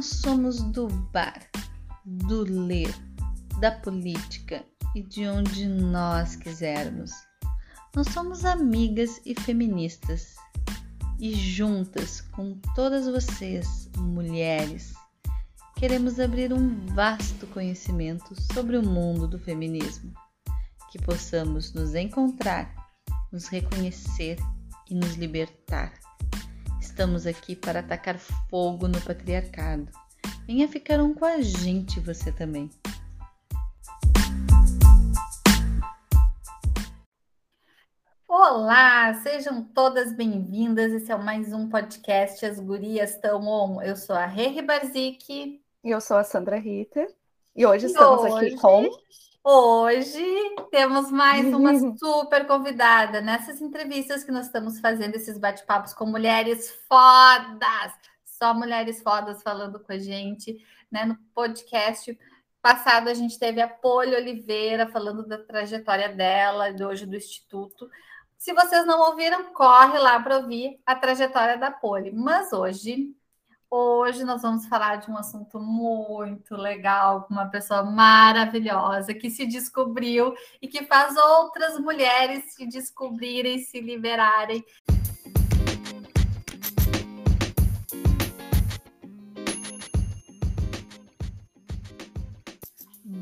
nós somos do bar, do ler, da política e de onde nós quisermos. Nós somos amigas e feministas e juntas com todas vocês, mulheres, queremos abrir um vasto conhecimento sobre o mundo do feminismo, que possamos nos encontrar, nos reconhecer e nos libertar. Estamos aqui para atacar fogo no patriarcado. Venha ficar um com a gente, você também. Olá, sejam todas bem-vindas. Esse é mais um podcast As Gurias Tão On. Eu sou a Rê Barzik. E eu sou a Sandra Rita. E hoje e estamos hoje, aqui com. Hoje temos mais uma super convidada nessas entrevistas que nós estamos fazendo, esses bate-papos com mulheres fodas, só mulheres fodas falando com a gente, né? No podcast passado a gente teve a Poli Oliveira falando da trajetória dela, de hoje do Instituto. Se vocês não ouviram, corre lá para ouvir a trajetória da Poli. Mas hoje Hoje nós vamos falar de um assunto muito legal, com uma pessoa maravilhosa que se descobriu e que faz outras mulheres se descobrirem, se liberarem.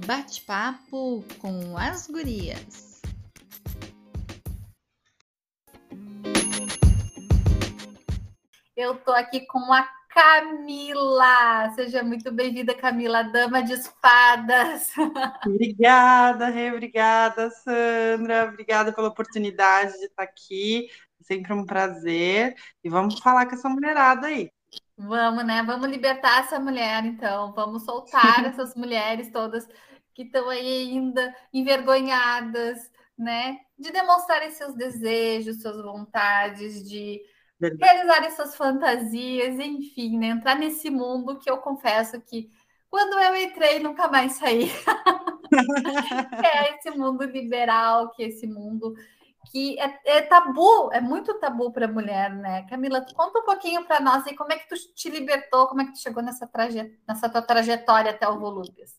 Bate-papo com as gurias. Eu tô aqui com a Camila. Seja muito bem-vinda, Camila, dama de espadas. Obrigada, Rê, obrigada, Sandra. Obrigada pela oportunidade de estar aqui. Sempre um prazer. E vamos falar com essa mulherada aí. Vamos, né? Vamos libertar essa mulher, então. Vamos soltar essas mulheres todas que estão aí ainda envergonhadas, né? De demonstrarem seus desejos, suas vontades, de realizarem suas fantasias, enfim, né? entrar nesse mundo que eu confesso que quando eu entrei nunca mais saí. é esse mundo liberal, que é esse mundo que é, é tabu, é muito tabu para mulher, né? Camila, conta um pouquinho para nós aí como é que tu te libertou, como é que tu chegou nessa, traje... nessa tua trajetória até o Volúpias.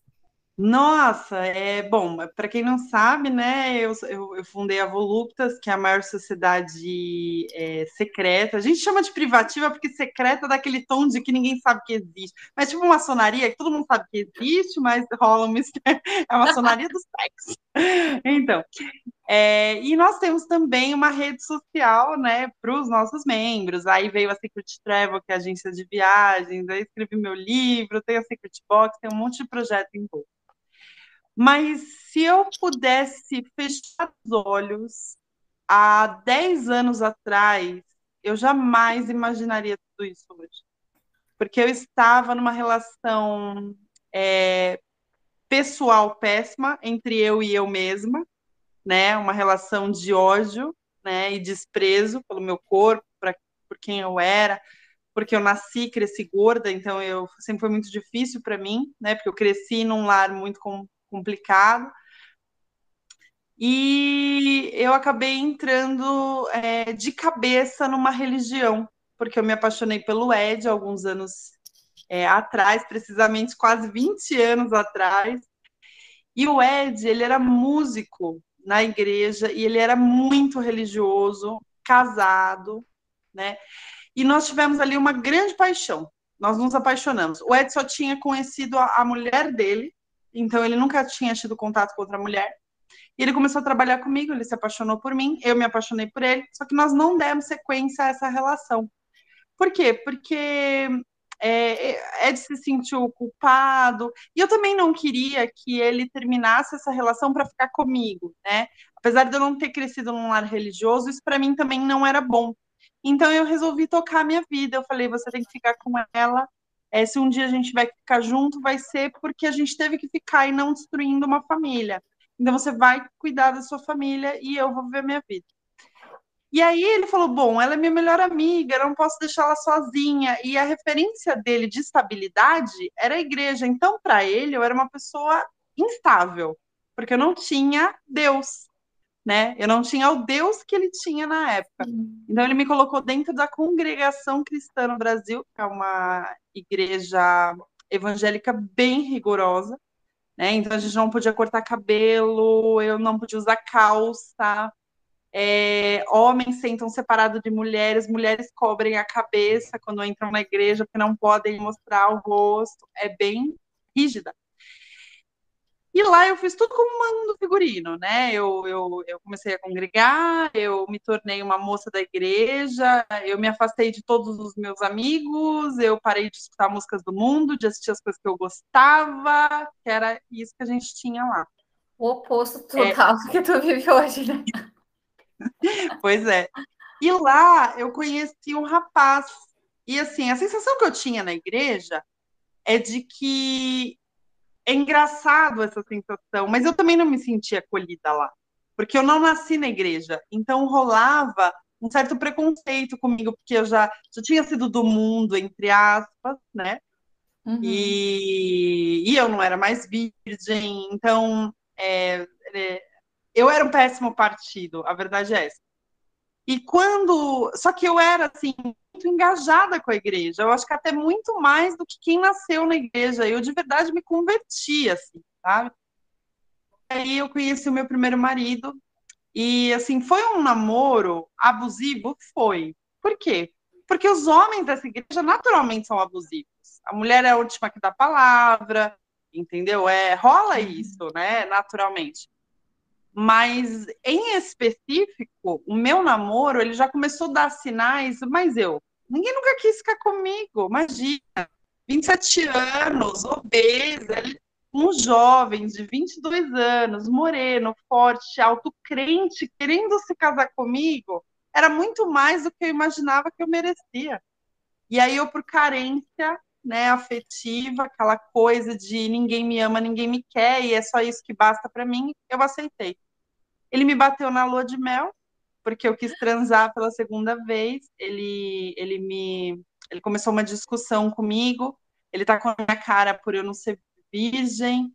Nossa, é bom, para quem não sabe, né, eu, eu, eu, fundei a Voluptas, que é a maior sociedade é, secreta. A gente chama de privativa porque secreta dá aquele tom de que ninguém sabe que existe. Mas tipo uma maçonaria que todo mundo sabe que existe, mas rola um mistério. É a maçonaria do sexo. Então, é, e nós temos também uma rede social, né, para os nossos membros. Aí veio a Secret Travel, que é a agência de viagens, aí escrevi meu livro, tem a Secret Box, tem um monte de projeto em volta. Mas se eu pudesse fechar os olhos há 10 anos atrás, eu jamais imaginaria tudo isso hoje. Porque eu estava numa relação é, pessoal péssima entre eu e eu mesma, né? Uma relação de ódio, né? E desprezo pelo meu corpo, pra, por quem eu era, porque eu nasci, cresci gorda, então eu sempre foi muito difícil para mim, né? Porque eu cresci num lar muito com, complicado. E eu acabei entrando é, de cabeça numa religião, porque eu me apaixonei pelo Ed alguns anos é, atrás, precisamente quase 20 anos atrás. E o Ed, ele era músico na igreja e ele era muito religioso, casado, né? E nós tivemos ali uma grande paixão. Nós nos apaixonamos. O Ed só tinha conhecido a, a mulher dele, então ele nunca tinha tido contato com outra mulher. E ele começou a trabalhar comigo, ele se apaixonou por mim, eu me apaixonei por ele, só que nós não demos sequência a essa relação. Por quê? Porque é, Ed se sentiu culpado, e eu também não queria que ele terminasse essa relação para ficar comigo, né? Apesar de eu não ter crescido num lar religioso, isso para mim também não era bom. Então eu resolvi tocar a minha vida. Eu falei, você tem que ficar com ela é, se um dia a gente vai ficar junto, vai ser porque a gente teve que ficar e não destruindo uma família. Então você vai cuidar da sua família e eu vou viver minha vida. E aí ele falou: Bom, ela é minha melhor amiga, eu não posso deixá-la sozinha. E a referência dele de estabilidade era a igreja. Então, para ele, eu era uma pessoa instável, porque eu não tinha Deus. Né? Eu não tinha o Deus que ele tinha na época. Então ele me colocou dentro da congregação cristã no Brasil, que é uma igreja evangélica bem rigorosa, né? Então a gente não podia cortar cabelo, eu não podia usar calça, é, homens sentam separados de mulheres, mulheres cobrem a cabeça quando entram na igreja, porque não podem mostrar o rosto, é bem rígida. E lá eu fiz tudo como mando figurino, né? Eu, eu, eu comecei a congregar, eu me tornei uma moça da igreja, eu me afastei de todos os meus amigos, eu parei de escutar músicas do mundo, de assistir as coisas que eu gostava, que era isso que a gente tinha lá. O oposto total é... do que tu vive hoje, né? pois é. E lá eu conheci um rapaz. E assim, a sensação que eu tinha na igreja é de que é engraçado essa sensação, mas eu também não me sentia acolhida lá, porque eu não nasci na igreja, então rolava um certo preconceito comigo, porque eu já, já tinha sido do mundo, entre aspas, né? Uhum. E, e eu não era mais virgem, então é, é, eu era um péssimo partido, a verdade é essa. E quando. Só que eu era, assim, engajada com a igreja. Eu acho que até muito mais do que quem nasceu na igreja. Eu, de verdade, me converti, assim, sabe? Aí eu conheci o meu primeiro marido. E, assim, foi um namoro abusivo? Foi. Por quê? Porque os homens dessa igreja naturalmente são abusivos. A mulher é a última que dá palavra, entendeu? É, rola uhum. isso, né? Naturalmente. Mas, em específico, o meu namoro, ele já começou a dar sinais, mas eu, ninguém nunca quis ficar comigo, imagina, 27 anos, obesa, um jovem de 22 anos, moreno, forte, alto, crente, querendo se casar comigo, era muito mais do que eu imaginava que eu merecia. E aí eu, por carência, né, afetiva, aquela coisa de ninguém me ama, ninguém me quer, e é só isso que basta para mim, eu aceitei. Ele me bateu na lua de mel, porque eu quis transar pela segunda vez. Ele, ele me, ele começou uma discussão comigo. Ele tá com a minha cara por eu não ser virgem.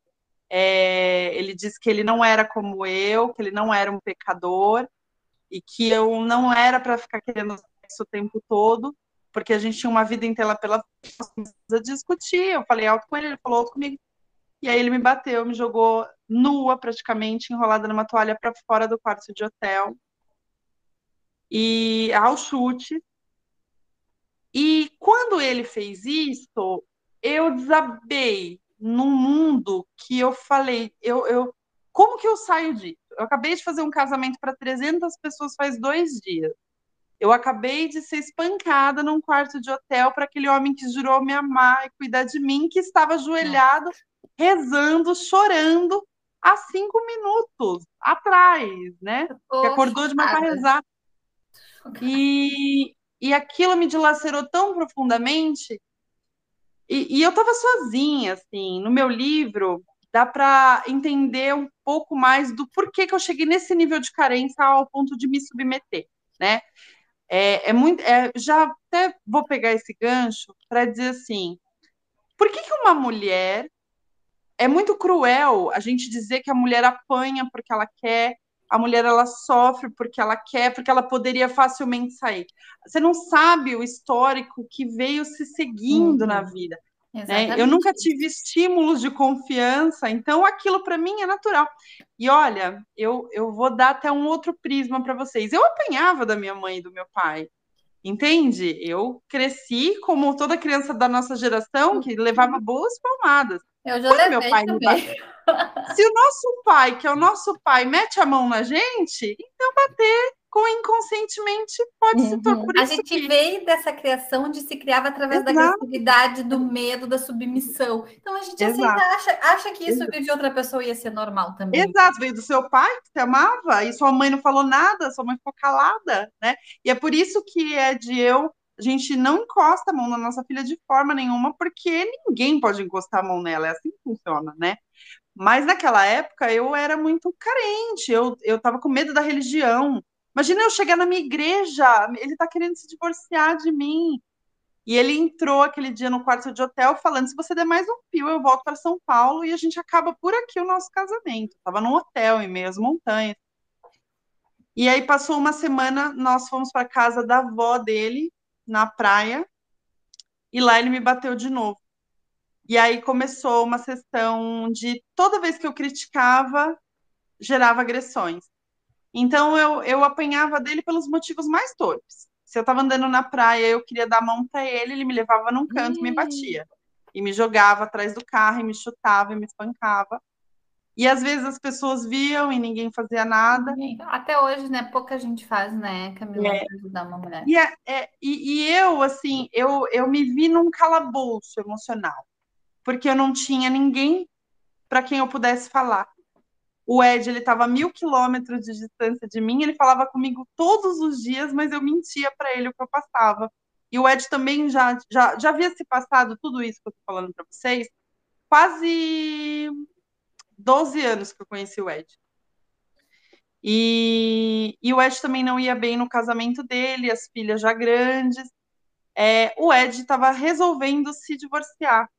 É, ele disse que ele não era como eu, que ele não era um pecador e que eu não era para ficar querendo sexo o tempo todo, porque a gente tinha uma vida inteira pela a discutir. Eu falei alto com ele, ele falou alto comigo. E aí ele me bateu, me jogou nua praticamente, enrolada numa toalha para fora do quarto de hotel. E ao chute. E quando ele fez isso, eu desabei num mundo que eu falei, eu, eu como que eu saio disso? Eu acabei de fazer um casamento para 300 pessoas faz dois dias. Eu acabei de ser espancada num quarto de hotel para aquele homem que jurou me amar e cuidar de mim, que estava ajoelhado rezando, chorando há cinco minutos atrás, né? que acordou de para rezar. E, e aquilo me dilacerou tão profundamente. E, e eu estava sozinha, assim, no meu livro dá para entender um pouco mais do porquê que eu cheguei nesse nível de carência ao ponto de me submeter, né? É, é muito, é, já até vou pegar esse gancho para dizer assim, por que, que uma mulher é muito cruel a gente dizer que a mulher apanha porque ela quer, a mulher ela sofre porque ela quer, porque ela poderia facilmente sair. Você não sabe o histórico que veio se seguindo uhum. na vida. Né? Eu nunca tive estímulos de confiança, então aquilo para mim é natural. E olha, eu, eu vou dar até um outro prisma para vocês. Eu apanhava da minha mãe e do meu pai. Entende? Eu cresci como toda criança da nossa geração que levava boas palmadas. Eu já levei meu pai também. Se o nosso pai, que é o nosso pai, mete a mão na gente, então bater com inconscientemente pode uhum. se tornar. A gente que... veio dessa criação de se criava através Exato. da agressividade, do medo, da submissão. Então a gente aceita, acha, acha que isso Exato. de outra pessoa ia ser normal também. Exato, veio do seu pai que te amava e sua mãe não falou nada, sua mãe ficou calada, né? E é por isso que é de eu a gente não encosta a mão na nossa filha de forma nenhuma, porque ninguém pode encostar a mão nela, é assim que funciona, né? Mas naquela época eu era muito carente, eu, eu tava com medo da religião. Imagina eu chegar na minha igreja, ele tá querendo se divorciar de mim. E ele entrou aquele dia no quarto de hotel falando: se você der mais um fio, eu volto para São Paulo e a gente acaba por aqui o nosso casamento. Tava num hotel em meio às montanhas. E aí passou uma semana, nós fomos para casa da avó dele, na praia, e lá ele me bateu de novo. E aí começou uma sessão de toda vez que eu criticava, gerava agressões. Então eu, eu apanhava dele pelos motivos mais torpes. Se eu estava andando na praia, eu queria dar a mão para ele, ele me levava num canto e me batia. E me jogava atrás do carro, e me chutava, e me espancava. E às vezes as pessoas viam e ninguém fazia nada. Até hoje, né? Pouca gente faz, né, Camila, é. ajudar uma mulher. E, é, é, e, e, eu, assim, eu, eu me vi num calabouço emocional, porque eu não tinha ninguém para quem eu pudesse falar. O Ed, ele estava a mil quilômetros de distância de mim, ele falava comigo todos os dias, mas eu mentia para ele o que eu passava. E o Ed também já, já, já havia se passado tudo isso que eu estou falando para vocês, quase 12 anos que eu conheci o Ed. E, e o Ed também não ia bem no casamento dele, as filhas já grandes. É, o Ed estava resolvendo se divorciar.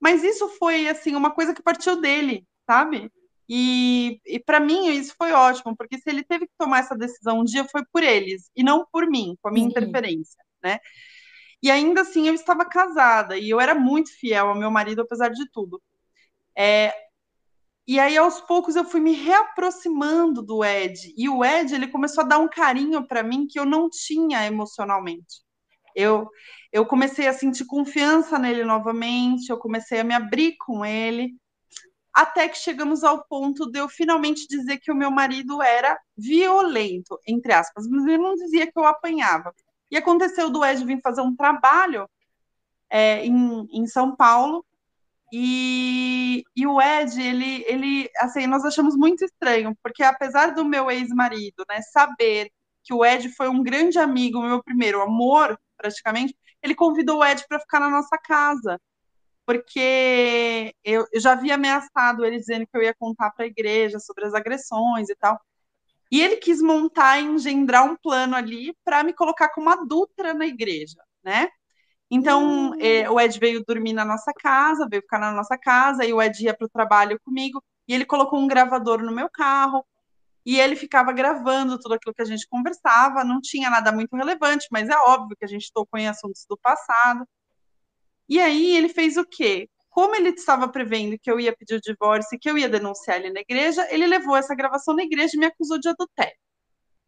Mas isso foi assim uma coisa que partiu dele, sabe? E, e para mim isso foi ótimo, porque se ele teve que tomar essa decisão um dia foi por eles e não por mim, com a minha Sim. interferência, né? E ainda assim eu estava casada e eu era muito fiel ao meu marido apesar de tudo. É, e aí, aos poucos, eu fui me reaproximando do Ed. E o Ed, ele começou a dar um carinho para mim que eu não tinha emocionalmente. Eu, eu comecei a sentir confiança nele novamente, eu comecei a me abrir com ele, até que chegamos ao ponto de eu finalmente dizer que o meu marido era violento, entre aspas, mas ele não dizia que eu apanhava. E aconteceu do Ed vir fazer um trabalho é, em, em São Paulo, e, e o Ed, ele, ele, assim, nós achamos muito estranho, porque apesar do meu ex-marido, né, saber que o Ed foi um grande amigo, meu primeiro amor, praticamente, ele convidou o Ed para ficar na nossa casa, porque eu, eu já havia ameaçado ele dizendo que eu ia contar para a igreja sobre as agressões e tal. E ele quis montar e engendrar um plano ali para me colocar como adulta na igreja, né? Então, é, o Ed veio dormir na nossa casa, veio ficar na nossa casa, e o Ed ia para o trabalho comigo, e ele colocou um gravador no meu carro, e ele ficava gravando tudo aquilo que a gente conversava, não tinha nada muito relevante, mas é óbvio que a gente tocou em assuntos do passado. E aí ele fez o quê? Como ele estava prevendo que eu ia pedir o divórcio e que eu ia denunciar ele na igreja, ele levou essa gravação na igreja e me acusou de adultério.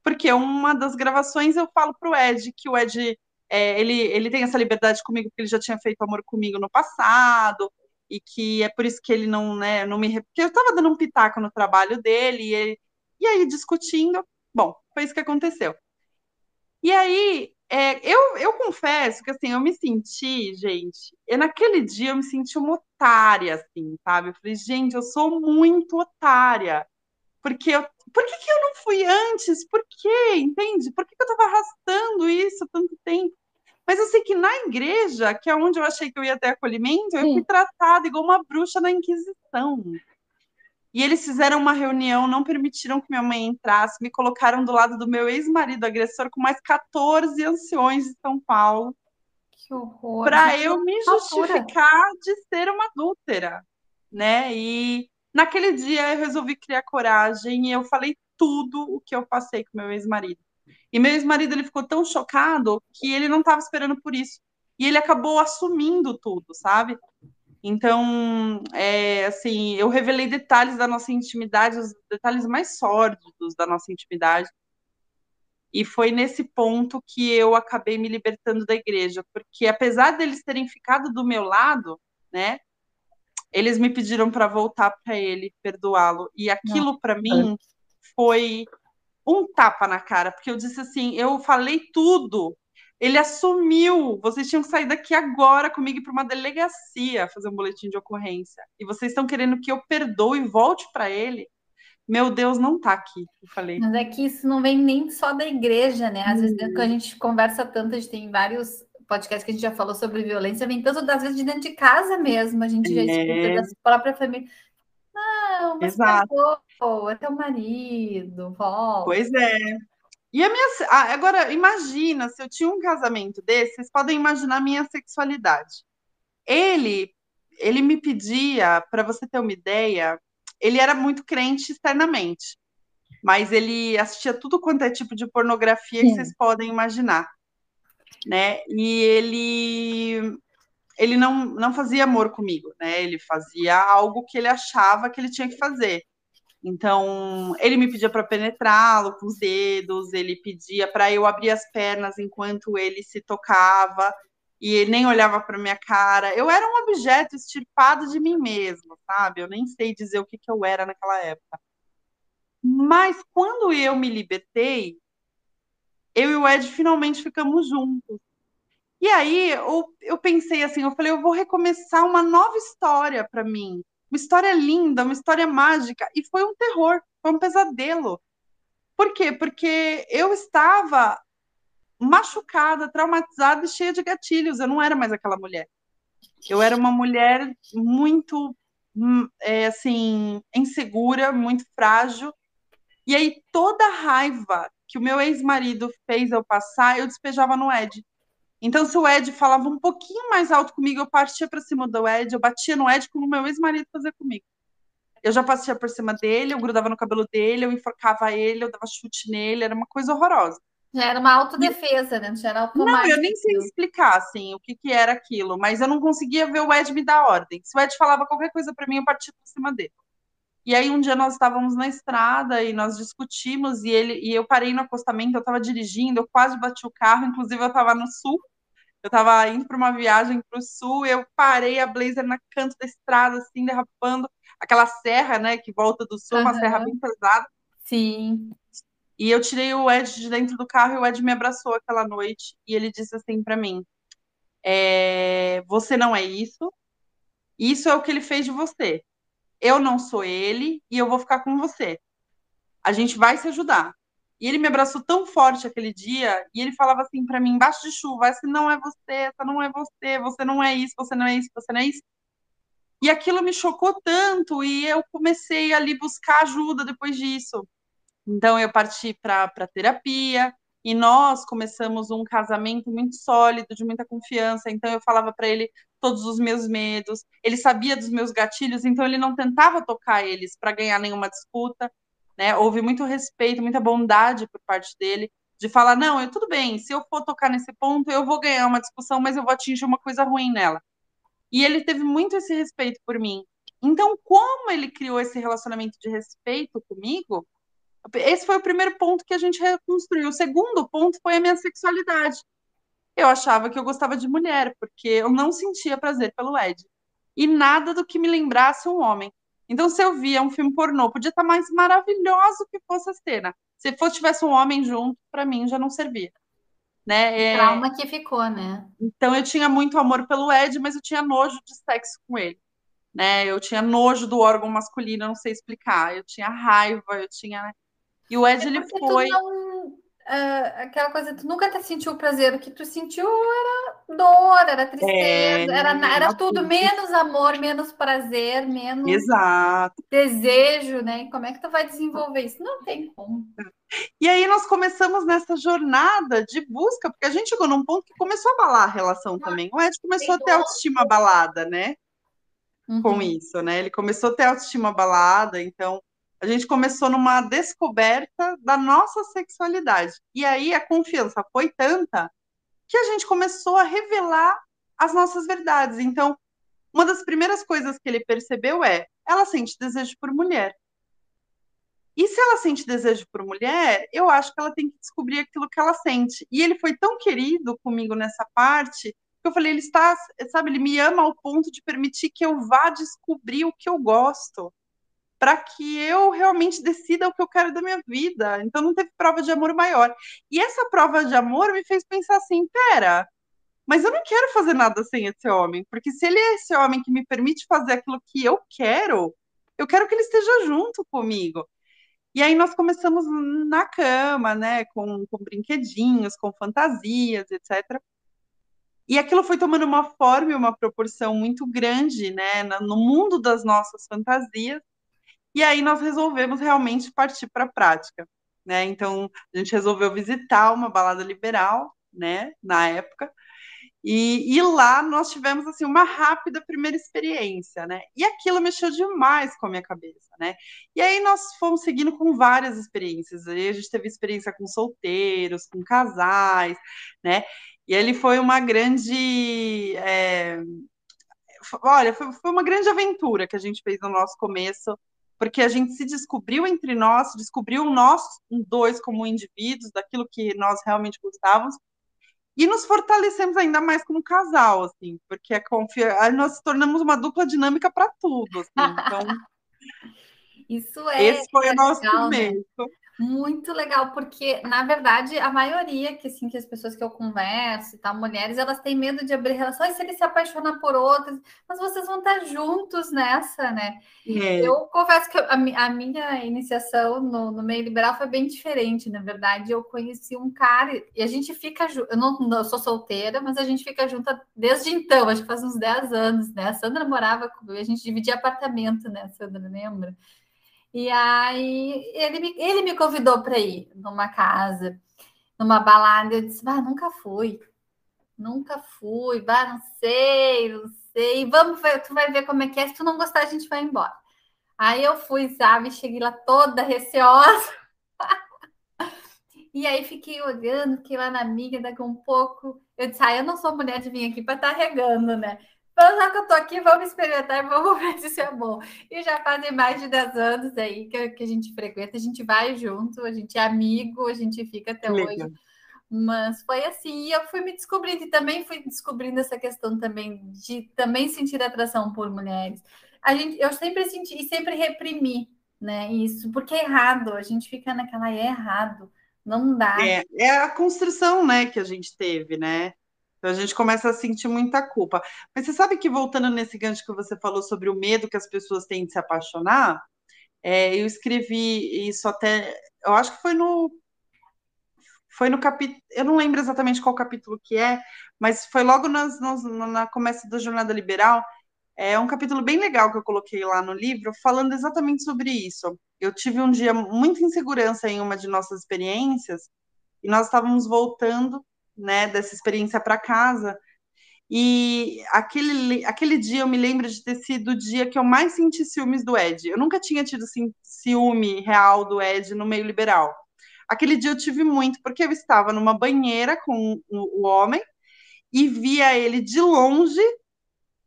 Porque uma das gravações eu falo para o Ed que o Ed é, ele, ele tem essa liberdade comigo porque ele já tinha feito amor comigo no passado, e que é por isso que ele não, né, não me. Porque eu estava dando um pitaco no trabalho dele, e, ele, e aí discutindo. Bom, foi isso que aconteceu. E aí, é, eu, eu confesso que assim, eu me senti, gente, e naquele dia eu me senti uma otária, assim, sabe? Eu falei, gente, eu sou muito otária. Porque eu, por que, que eu não fui antes? Por quê? Entende? Por que, que eu estava arrastando isso tanto tempo? Mas eu sei que na igreja, que é onde eu achei que eu ia ter acolhimento, eu fui tratada igual uma bruxa na Inquisição. E eles fizeram uma reunião, não permitiram que minha mãe entrasse, me colocaram do lado do meu ex-marido agressor com mais 14 anciões de São Paulo. Que horror. Para eu me justificar de ser uma adúltera, né? E naquele dia eu resolvi criar coragem e eu falei tudo o que eu passei com meu ex-marido. E meu ex-marido ele ficou tão chocado que ele não estava esperando por isso. E ele acabou assumindo tudo, sabe? Então, é, assim, eu revelei detalhes da nossa intimidade, os detalhes mais sórdidos da nossa intimidade. E foi nesse ponto que eu acabei me libertando da igreja, porque apesar deles terem ficado do meu lado, né, eles me pediram para voltar para ele, perdoá-lo. E aquilo para mim foi um tapa na cara, porque eu disse assim, eu falei tudo. Ele assumiu. Vocês tinham que sair daqui agora comigo para uma delegacia fazer um boletim de ocorrência. E vocês estão querendo que eu perdoe e volte para ele? Meu Deus, não tá aqui. Eu falei. Mas é que isso não vem nem só da igreja, né? Às hum. vezes, quando a gente conversa tanto, a gente tem vários podcasts que a gente já falou sobre violência, vem tanto das vezes de dentro de casa mesmo. A gente já escuta da própria família. Não, mas Exato. Pô, é teu marido, volta. Pois é. E a minha. Ah, agora, imagina se eu tinha um casamento desse, vocês podem imaginar a minha sexualidade. Ele, ele me pedia, para você ter uma ideia, ele era muito crente externamente. mas ele assistia tudo quanto é tipo de pornografia Sim. que vocês podem imaginar, né? E ele ele não, não fazia amor comigo, né? Ele fazia algo que ele achava que ele tinha que fazer. Então, ele me pedia para penetrá-lo com os dedos, ele pedia para eu abrir as pernas enquanto ele se tocava, e ele nem olhava para minha cara. Eu era um objeto extirpado de mim mesmo, sabe? Eu nem sei dizer o que, que eu era naquela época. Mas quando eu me libertei, eu e o Ed finalmente ficamos juntos. E aí eu, eu pensei assim, eu falei, eu vou recomeçar uma nova história para mim. Uma história linda, uma história mágica. E foi um terror, foi um pesadelo. Por quê? Porque eu estava machucada, traumatizada e cheia de gatilhos. Eu não era mais aquela mulher. Eu era uma mulher muito, hum, é, assim, insegura, muito frágil. E aí toda a raiva que o meu ex-marido fez eu passar, eu despejava no Ed. Então, se o Ed falava um pouquinho mais alto comigo, eu partia para cima do Ed, eu batia no Ed como meu ex-marido fazia comigo. Eu já passava por cima dele, eu grudava no cabelo dele, eu enforcava ele, eu dava chute nele, era uma coisa horrorosa. Já era uma autodefesa, né? Já era automático. Não, eu nem sei explicar, assim, o que, que era aquilo, mas eu não conseguia ver o Ed me dar ordem. Se o Ed falava qualquer coisa para mim, eu partia por cima dele. E aí um dia nós estávamos na estrada e nós discutimos e ele e eu parei no acostamento, eu estava dirigindo, eu quase bati o carro, inclusive eu estava no sul eu estava indo para uma viagem para o sul, eu parei a Blazer na canto da estrada, assim, derrapando aquela serra, né, que volta do sul, uhum. uma serra bem pesada. Sim. E eu tirei o Ed de dentro do carro e o Ed me abraçou aquela noite e ele disse assim para mim: é, Você não é isso, isso é o que ele fez de você. Eu não sou ele e eu vou ficar com você. A gente vai se ajudar. E ele me abraçou tão forte aquele dia, e ele falava assim para mim, embaixo de chuva, essa não é você, essa não é você, você não é isso, você não é isso, você não é isso. E aquilo me chocou tanto, e eu comecei ali buscar ajuda depois disso. Então eu parti para terapia, e nós começamos um casamento muito sólido, de muita confiança. Então eu falava para ele todos os meus medos, ele sabia dos meus gatilhos, então ele não tentava tocar eles para ganhar nenhuma disputa né? Houve muito respeito, muita bondade por parte dele de falar não, eu tudo bem, se eu for tocar nesse ponto, eu vou ganhar uma discussão, mas eu vou atingir uma coisa ruim nela. E ele teve muito esse respeito por mim. Então, como ele criou esse relacionamento de respeito comigo, esse foi o primeiro ponto que a gente reconstruiu. O segundo ponto foi a minha sexualidade. Eu achava que eu gostava de mulher, porque eu não sentia prazer pelo Ed. E nada do que me lembrasse um homem. Então, se eu via um filme pornô, podia estar mais maravilhoso que fosse a cena. Se fosse tivesse um homem junto, para mim já não servia. Né? É... Trauma que ficou, né? Então eu tinha muito amor pelo Ed, mas eu tinha nojo de sexo com ele. Né? Eu tinha nojo do órgão masculino, eu não sei explicar. Eu tinha raiva, eu tinha. Né? E o Ed, é ele foi. Não uh, aquela coisa, tu nunca te sentiu prazer, o que tu sentiu era dor, era tristeza, é, era, era tudo menos amor, menos prazer, menos Exato. desejo, né? E como é que tu vai desenvolver isso? Não tem como. E aí nós começamos nessa jornada de busca, porque a gente chegou num ponto que começou a abalar a relação também. O Ed começou a ter autoestima abalada, né? Uhum. Com isso, né? Ele começou a ter autoestima abalada, então a gente começou numa descoberta da nossa sexualidade. E aí a confiança foi tanta que a gente começou a revelar as nossas verdades. Então, uma das primeiras coisas que ele percebeu é: ela sente desejo por mulher. E se ela sente desejo por mulher, eu acho que ela tem que descobrir aquilo que ela sente. E ele foi tão querido comigo nessa parte que eu falei, ele está, sabe, ele me ama ao ponto de permitir que eu vá descobrir o que eu gosto para que eu realmente decida o que eu quero da minha vida. Então não teve prova de amor maior. E essa prova de amor me fez pensar assim, pera, mas eu não quero fazer nada sem esse homem, porque se ele é esse homem que me permite fazer aquilo que eu quero, eu quero que ele esteja junto comigo. E aí nós começamos na cama, né, com, com brinquedinhos, com fantasias, etc. E aquilo foi tomando uma forma e uma proporção muito grande, né, no mundo das nossas fantasias. E aí nós resolvemos realmente partir para a prática, né? Então a gente resolveu visitar uma balada liberal, né, na época. E, e, lá nós tivemos assim uma rápida primeira experiência, né? E aquilo mexeu demais com a minha cabeça, né? E aí nós fomos seguindo com várias experiências. Aí a gente teve experiência com solteiros, com casais, né? E ele foi uma grande, é... olha, foi, foi uma grande aventura que a gente fez no nosso começo, porque a gente se descobriu entre nós, descobriu nós dois como indivíduos, daquilo que nós realmente gostávamos, e nos fortalecemos ainda mais como casal, assim, porque é Aí nós tornamos uma dupla dinâmica para tudo, assim, então... Isso é. Esse foi o nosso legal, né? começo. Né? Muito legal, porque na verdade a maioria que assim que as pessoas que eu converso, tá, mulheres, elas têm medo de abrir relações se ele se apaixonar por outras, mas vocês vão estar juntos nessa, né? É. Eu confesso que a, a minha iniciação no, no, meio liberal foi bem diferente, na verdade. Eu conheci um cara e a gente fica junto. Eu não eu sou solteira, mas a gente fica junto desde então, acho que faz uns 10 anos, né? A Sandra morava comigo, a gente dividia apartamento, né, Sandra, lembra? E aí ele me, ele me convidou para ir numa casa, numa balada. Eu disse, ah, nunca fui. Nunca fui, bah, não sei, não sei. Vamos ver, tu vai ver como é que é. Se tu não gostar, a gente vai embora. Aí eu fui, sabe? Cheguei lá toda receosa. e aí fiquei olhando, fiquei lá na amiga, daqui um pouco. Eu disse, ah, eu não sou mulher de vir aqui para estar tá regando, né? Então, já que eu tô aqui, vamos experimentar e vamos ver se isso é bom. E já fazem mais de 10 anos aí que, que a gente frequenta, a gente vai junto, a gente é amigo, a gente fica até Legal. hoje. Mas foi assim, e eu fui me descobrindo, e também fui descobrindo essa questão também de também sentir atração por mulheres. A gente, eu sempre senti e sempre reprimi, né? Isso, porque é errado, a gente fica naquela, é errado, não dá. É, é a construção, né, que a gente teve, né? Então a gente começa a sentir muita culpa. Mas você sabe que, voltando nesse gancho que você falou sobre o medo que as pessoas têm de se apaixonar, é, eu escrevi isso até. Eu acho que foi no. Foi no capítulo. Eu não lembro exatamente qual capítulo que é, mas foi logo nas, nas, na começo da Jornada Liberal. É um capítulo bem legal que eu coloquei lá no livro, falando exatamente sobre isso. Eu tive um dia muito insegurança em uma de nossas experiências, e nós estávamos voltando né, dessa experiência para casa. E aquele, aquele dia eu me lembro de ter sido o dia que eu mais senti ciúmes do Ed. Eu nunca tinha tido ciúme real do Ed no meio liberal. Aquele dia eu tive muito, porque eu estava numa banheira com o, homem e via ele de longe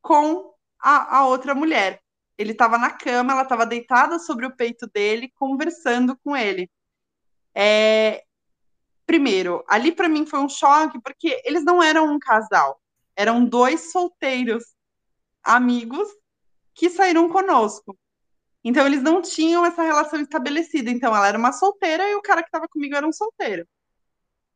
com a, a outra mulher. Ele estava na cama, ela estava deitada sobre o peito dele, conversando com ele. É, primeiro, ali para mim foi um choque, porque eles não eram um casal, eram dois solteiros amigos que saíram conosco. Então eles não tinham essa relação estabelecida. Então ela era uma solteira e o cara que estava comigo era um solteiro.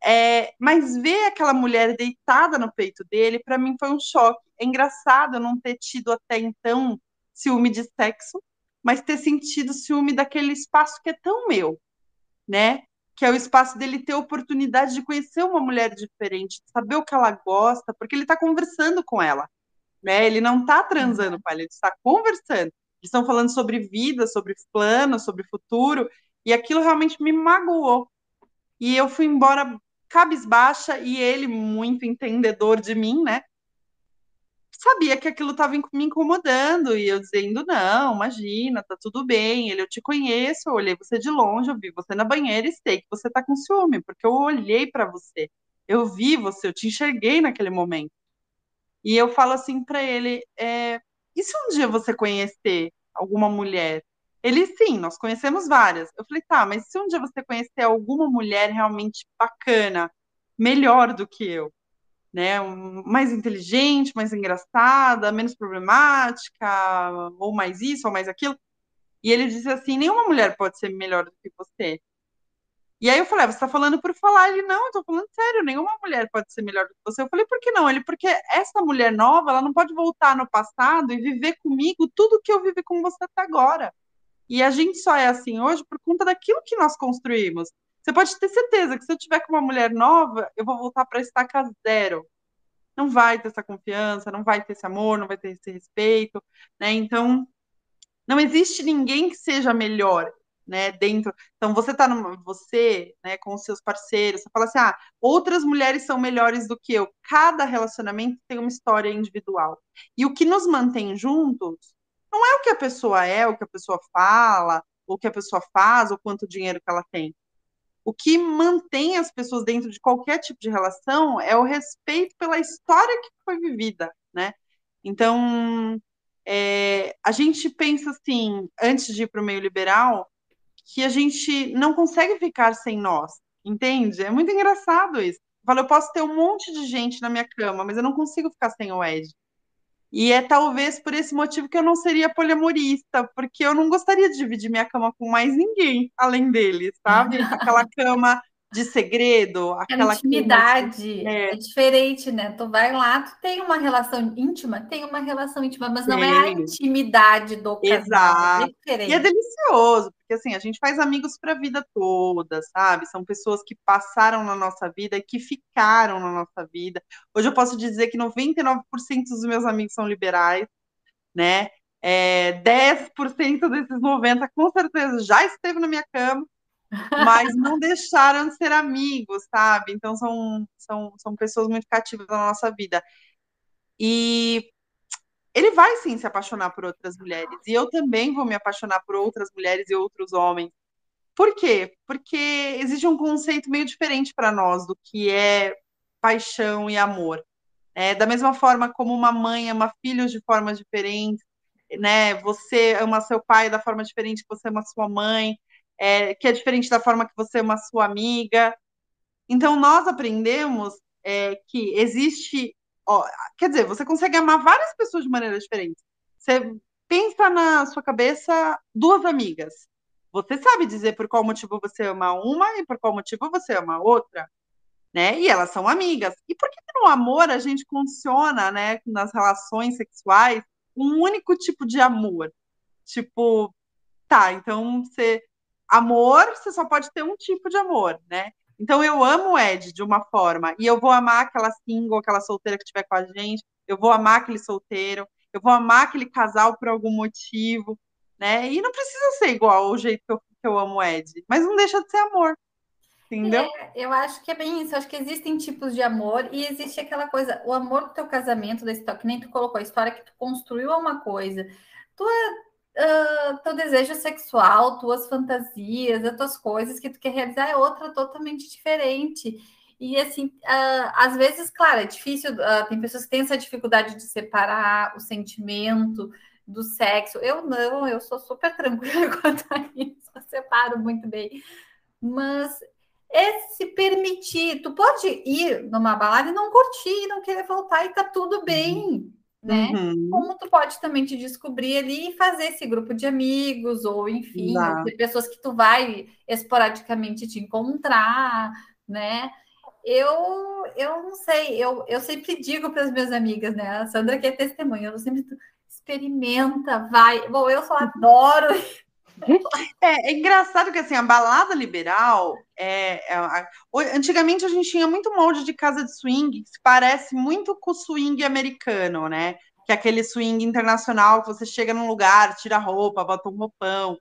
É, mas ver aquela mulher deitada no peito dele, para mim foi um choque. É engraçado eu não ter tido até então ciúme de sexo, mas ter sentido ciúme daquele espaço que é tão meu, né? Que é o espaço dele ter oportunidade de conhecer uma mulher diferente, saber o que ela gosta, porque ele está conversando com ela, né? Ele não está transando uhum. com ela, ele está conversando. Eles estão falando sobre vida, sobre plano, sobre futuro, e aquilo realmente me magoou. E eu fui embora cabisbaixa e ele muito entendedor de mim, né? Sabia que aquilo estava me incomodando e eu dizendo não, imagina, tá tudo bem. Ele, eu te conheço, eu olhei você de longe, eu vi você na banheira e sei que você tá com ciúme, porque eu olhei para você, eu vi você, eu te enxerguei naquele momento. E eu falo assim para ele, é, e se um dia você conhecer alguma mulher? Ele, sim, nós conhecemos várias. Eu falei, tá, mas se um dia você conhecer alguma mulher realmente bacana, melhor do que eu, né, mais inteligente, mais engraçada, menos problemática, ou mais isso, ou mais aquilo. E ele disse assim: nenhuma mulher pode ser melhor do que você. E aí eu falei: ah, você está falando por falar? Ele: não, tô falando sério, nenhuma mulher pode ser melhor do que você. Eu falei: por que não? Ele: porque essa mulher nova, ela não pode voltar no passado e viver comigo tudo que eu vivi com você até agora. E a gente só é assim hoje por conta daquilo que nós construímos. Você pode ter certeza que se eu tiver com uma mulher nova, eu vou voltar para estaca zero. Não vai ter essa confiança, não vai ter esse amor, não vai ter esse respeito, né? Então, não existe ninguém que seja melhor. né, dentro. Então você tá numa, você, né, com os seus parceiros, você fala assim: "Ah, outras mulheres são melhores do que eu". Cada relacionamento tem uma história individual. E o que nos mantém juntos não é o que a pessoa é, o que a pessoa fala, o que a pessoa faz, ou quanto dinheiro que ela tem. O que mantém as pessoas dentro de qualquer tipo de relação é o respeito pela história que foi vivida, né? Então, é, a gente pensa assim, antes de ir para o meio liberal, que a gente não consegue ficar sem nós, entende? É muito engraçado isso. Eu falo, eu posso ter um monte de gente na minha cama, mas eu não consigo ficar sem o Ed. E é talvez por esse motivo que eu não seria poliamorista, porque eu não gostaria de dividir minha cama com mais ninguém além dele, sabe? Aquela cama de segredo, aquela intimidade é. é. diferente, né? Tu vai lá, tu tem uma relação íntima, tem uma relação íntima, mas não é a intimidade do casal. É Exato. É e é delicioso, porque assim, a gente faz amigos para a vida toda, sabe? São pessoas que passaram na nossa vida e que ficaram na nossa vida. Hoje eu posso dizer que 99% dos meus amigos são liberais, né? É, 10% desses 90 com certeza já esteve na minha cama mas não deixaram de ser amigos, sabe? Então são, são, são pessoas muito cativas na nossa vida. E ele vai sim se apaixonar por outras mulheres. E eu também vou me apaixonar por outras mulheres e outros homens. Por quê? Porque existe um conceito meio diferente para nós do que é paixão e amor. É, da mesma forma como uma mãe ama filhos de formas diferentes, né? Você ama seu pai da forma diferente que você ama sua mãe é, que é diferente da forma que você é uma sua amiga. Então, nós aprendemos é, que existe. Ó, quer dizer, você consegue amar várias pessoas de maneira diferente. Você pensa na sua cabeça duas amigas. Você sabe dizer por qual motivo você ama uma e por qual motivo você ama outra. Né? E elas são amigas. E por que no amor a gente funciona, né, nas relações sexuais, um único tipo de amor? Tipo, tá, então você amor, você só pode ter um tipo de amor, né? Então eu amo o Ed de uma forma, e eu vou amar aquela single, aquela solteira que estiver com a gente, eu vou amar aquele solteiro, eu vou amar aquele casal por algum motivo, né? E não precisa ser igual ao jeito que eu, que eu amo o Ed, mas não deixa de ser amor. Entendeu? É, eu acho que é bem isso. Eu acho que existem tipos de amor e existe aquela coisa, o amor do teu casamento, da história, que nem tu colocou, a história que tu construiu é uma coisa. Tu é uh, teu desejo sexual, tuas fantasias, as tuas coisas que tu quer realizar é outra totalmente diferente. E assim, uh, às vezes, claro, é difícil, uh, tem pessoas que têm essa dificuldade de separar o sentimento do sexo. Eu não, eu sou super tranquila quanto a isso, eu separo muito bem. Mas é se permitir, tu pode ir numa balada e não curtir, não querer voltar e tá tudo bem né? Uhum. Como tu pode também te descobrir ali e fazer esse grupo de amigos, ou enfim, ter pessoas que tu vai esporadicamente te encontrar, né? Eu, eu não sei, eu, eu sempre digo para as minhas amigas, né? A Sandra que é testemunha, eu sempre experimenta, vai. Bom, eu só adoro é, é, engraçado que assim, a balada liberal é, é, antigamente a gente tinha muito molde de casa de swing que se parece muito com o swing americano, né? Que é aquele swing internacional que você chega num lugar, tira a roupa, bota um roupão.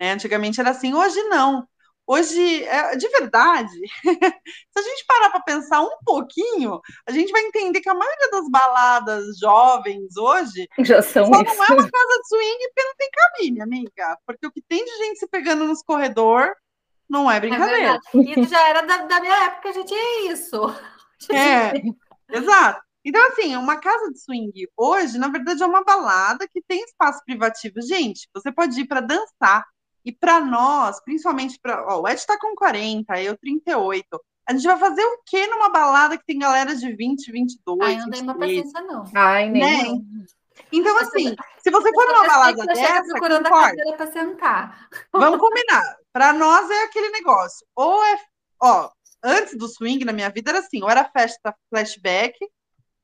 Né? Antigamente era assim, hoje não. Hoje, é, de verdade, se a gente parar para pensar um pouquinho, a gente vai entender que a maioria das baladas jovens hoje Já são só isso. não é uma casa de swing porque não tem cabine, amiga. Porque o que tem de gente se pegando nos corredor não é, é brincadeira. É isso já era da, da, minha época, já tinha isso. É, exato. Então, assim, uma casa de swing hoje, na verdade, é uma balada que tem espaço privativo. Gente, você pode ir para dançar, e para nós, principalmente para. O Ed está com 40, eu 38. A gente vai fazer o que numa balada que tem galera de 20, 22? Ai, não tem uma paciência, não. Ai, nem. Né? Então, assim, se você for numa balada dessa. procurando concorda, a cadeira para sentar. Vamos combinar. Para nós é aquele negócio. Ou é. Ó, antes do swing na minha vida era assim: ou era festa flashback,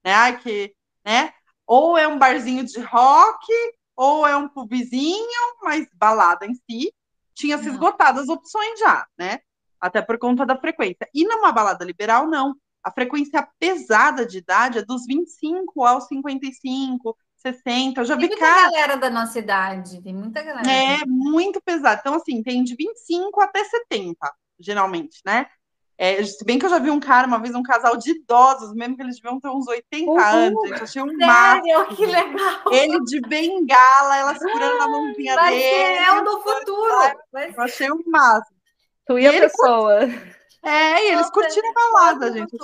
né? Que. Né? Ou é um barzinho de rock, ou é um pubzinho, mas balada em si, tinha se esgotado as opções já, né? Até por conta da frequência. E numa balada liberal, não. A frequência pesada de idade é dos 25 aos 55, 60. Eu já Tem vi muita cara. galera da nossa idade, tem muita galera. É muito pesado. Então, assim, tem de 25 até 70, geralmente, né? É, se bem que eu já vi um cara, uma vez, um casal de idosos, mesmo que eles deviam ter uns 80 Uhul. anos, gente. Achei um máximo. Sério, que legal. Ele de bengala, ela segurando a mãozinha Vai dele. ser eu no futuro. Eu achei um máximo. Tu e a Ele pessoa. É, e eles Nossa, curtiram a balada, gente.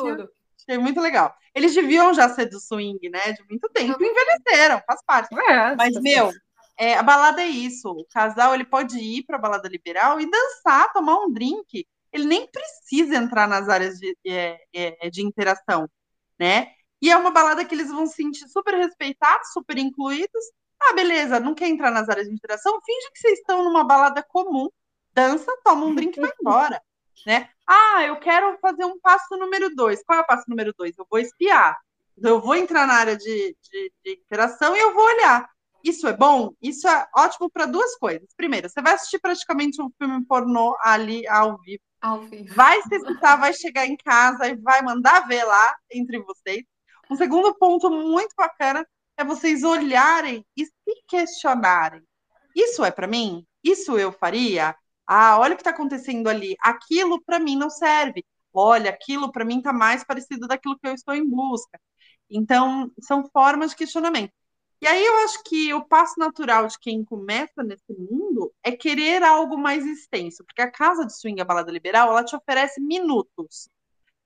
Achei, muito legal. Eles deviam já ser do swing, né? De muito tempo. Envelheceram, faz parte. É, Mas, meu, é, a balada é isso. O casal ele pode ir para a balada liberal e dançar, tomar um drink. Ele nem precisa entrar nas áreas de, é, é, de interação, né? E é uma balada que eles vão se sentir super respeitados, super incluídos. Ah, beleza, não quer entrar nas áreas de interação? Finge que vocês estão numa balada comum, dança, toma um drink e vai embora, né? Ah, eu quero fazer um passo número dois. Qual é o passo número dois? Eu vou espiar. Eu vou entrar na área de, de, de interação e eu vou olhar. Isso é bom? Isso é ótimo para duas coisas. Primeiro, você vai assistir praticamente um filme pornô ali ao vivo. Vai se excitar, vai chegar em casa e vai mandar ver lá entre vocês. Um segundo ponto muito bacana é vocês olharem e se questionarem. Isso é para mim? Isso eu faria? Ah, olha o que está acontecendo ali. Aquilo para mim não serve. Olha, aquilo para mim está mais parecido daquilo que eu estou em busca. Então, são formas de questionamento. E aí eu acho que o passo natural de quem começa nesse mundo é querer algo mais extenso, porque a casa de swing, a balada liberal, ela te oferece minutos.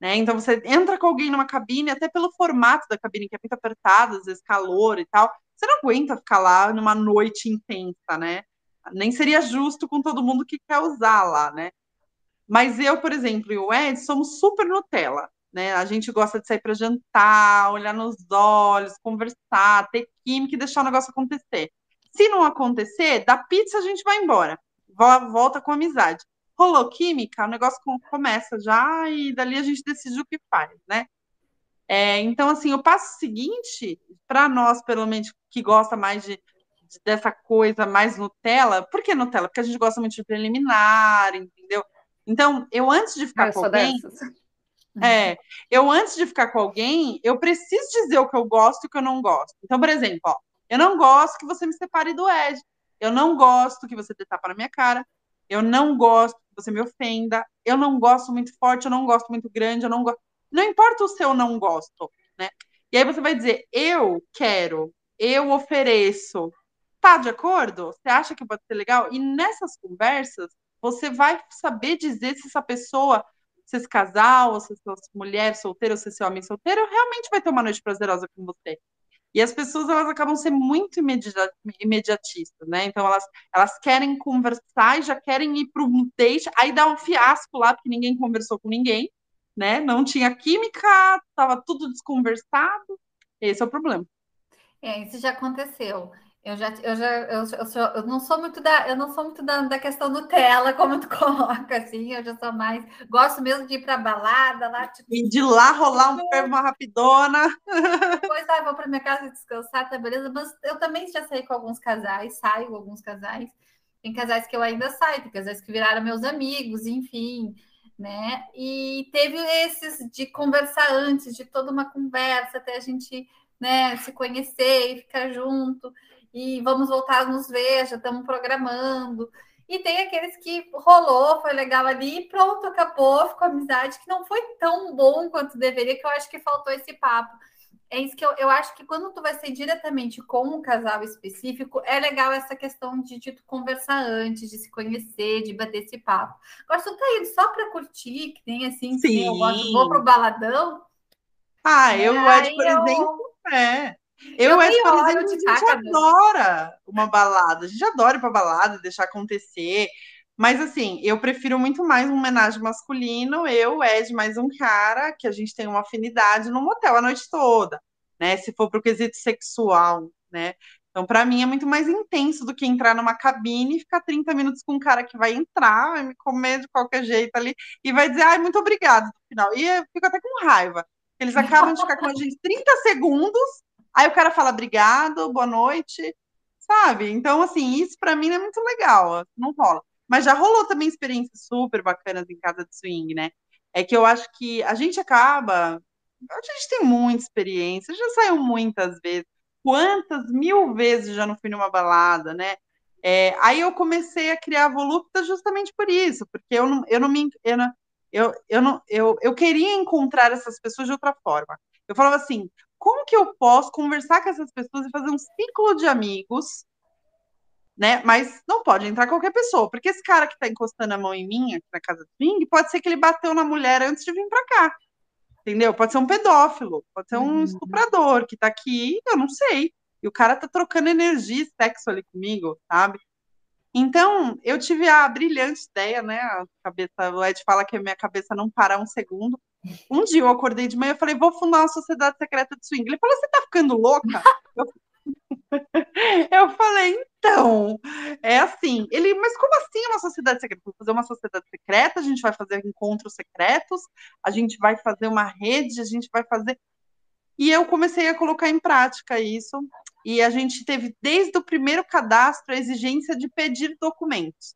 Né? Então você entra com alguém numa cabine, até pelo formato da cabine, que é muito apertada, às vezes calor e tal, você não aguenta ficar lá numa noite intensa, né? Nem seria justo com todo mundo que quer usar lá, né? Mas eu, por exemplo, e o Ed somos super Nutella né? A gente gosta de sair para jantar, olhar nos olhos, conversar, ter química e deixar o negócio acontecer. Se não acontecer, da pizza a gente vai embora, volta com amizade. Rolou química, o negócio começa já e dali a gente decide o que faz, né? É, então, assim, o passo seguinte, para nós, pelo menos, que gosta mais de, de, dessa coisa mais Nutella, por que Nutella? Porque a gente gosta muito de preliminar, entendeu? Então, eu antes de ficar Eu com alguém, dessas. É, eu antes de ficar com alguém, eu preciso dizer o que eu gosto e o que eu não gosto. Então, por exemplo, ó, eu não gosto que você me separe do Ed. Eu não gosto que você dê tapa na minha cara. Eu não gosto que você me ofenda. Eu não gosto muito forte, eu não gosto muito grande, eu não gosto. Não importa o seu não gosto, né? E aí você vai dizer, eu quero, eu ofereço. Tá de acordo? Você acha que pode ser legal? E nessas conversas, você vai saber dizer se essa pessoa se esse casal, ou se essa mulher solteira, ou se esse homem solteiro, realmente vai ter uma noite prazerosa com você. E as pessoas, elas acabam sendo muito imediatistas, né? Então, elas, elas querem conversar e já querem ir para um date, aí dá um fiasco lá, porque ninguém conversou com ninguém, né? Não tinha química, estava tudo desconversado. Esse é o problema. É, isso já aconteceu. Eu já, eu já, eu, eu, sou, eu não sou muito da, eu não sou muito da, da questão Nutella, como tu coloca, assim, eu já sou mais, gosto mesmo de ir pra balada lá, tipo, E de lá rolar um fermo uma rapidona. depois ah, vou para minha casa descansar, tá beleza? Mas eu também já saí com alguns casais, saio com alguns casais. Tem casais que eu ainda saio, tem casais que viraram meus amigos, enfim, né? E teve esses de conversar antes, de toda uma conversa, até a gente, né, se conhecer e ficar junto e vamos voltar a nos ver, já estamos programando. E tem aqueles que rolou, foi legal ali, e pronto, acabou, ficou amizade, que não foi tão bom quanto deveria, que eu acho que faltou esse papo. É isso que eu, eu acho que quando tu vai ser diretamente com um casal específico, é legal essa questão de, de tu conversar antes, de se conhecer, de bater esse papo. Agora, se tu tá indo só para curtir, que nem assim, que eu gosto, vou pro baladão. Ah, eu, Ed, por eu... exemplo, é. Eu, Ed, por exemplo, a gente adora uma balada. A gente adora ir pra balada, deixar acontecer. Mas, assim, eu prefiro muito mais um homenagem masculino. Eu, Ed, mais um cara, que a gente tem uma afinidade no motel a noite toda, né? Se for pro quesito sexual, né? Então, para mim, é muito mais intenso do que entrar numa cabine e ficar 30 minutos com um cara que vai entrar, vai me comer de qualquer jeito ali e vai dizer, ai, muito obrigado no final. E eu fico até com raiva. Eles acabam de ficar com a gente 30 segundos Aí o cara fala obrigado, boa noite, sabe? Então, assim, isso para mim é muito legal, não rola. Mas já rolou também experiências super bacanas em casa de swing, né? É que eu acho que a gente acaba. A gente tem muita experiência, já saiu muitas vezes. quantas mil vezes já não fui numa balada, né? É, aí eu comecei a criar a Volupta justamente por isso, porque eu não, eu não me. Eu, não, eu, eu, não, eu, eu queria encontrar essas pessoas de outra forma. Eu falava assim: como que eu posso conversar com essas pessoas e fazer um ciclo de amigos, né? Mas não pode entrar qualquer pessoa, porque esse cara que está encostando a mão em mim aqui na casa do swing, pode ser que ele bateu na mulher antes de vir para cá. Entendeu? Pode ser um pedófilo, pode ser um uhum. estuprador que está aqui, eu não sei. E o cara tá trocando energia e sexo ali comigo, sabe? Então, eu tive a brilhante ideia, né? A cabeça, o Ed fala que a minha cabeça não para um segundo. Um dia eu acordei de manhã e falei, vou fundar uma sociedade secreta de swing. Ele falou, você tá ficando louca? eu... falei, então, é assim. Ele, mas como assim uma sociedade secreta? Vou fazer uma sociedade secreta, a gente vai fazer encontros secretos, a gente vai fazer uma rede, a gente vai fazer. E eu comecei a colocar em prática isso. E a gente teve, desde o primeiro cadastro, a exigência de pedir documentos.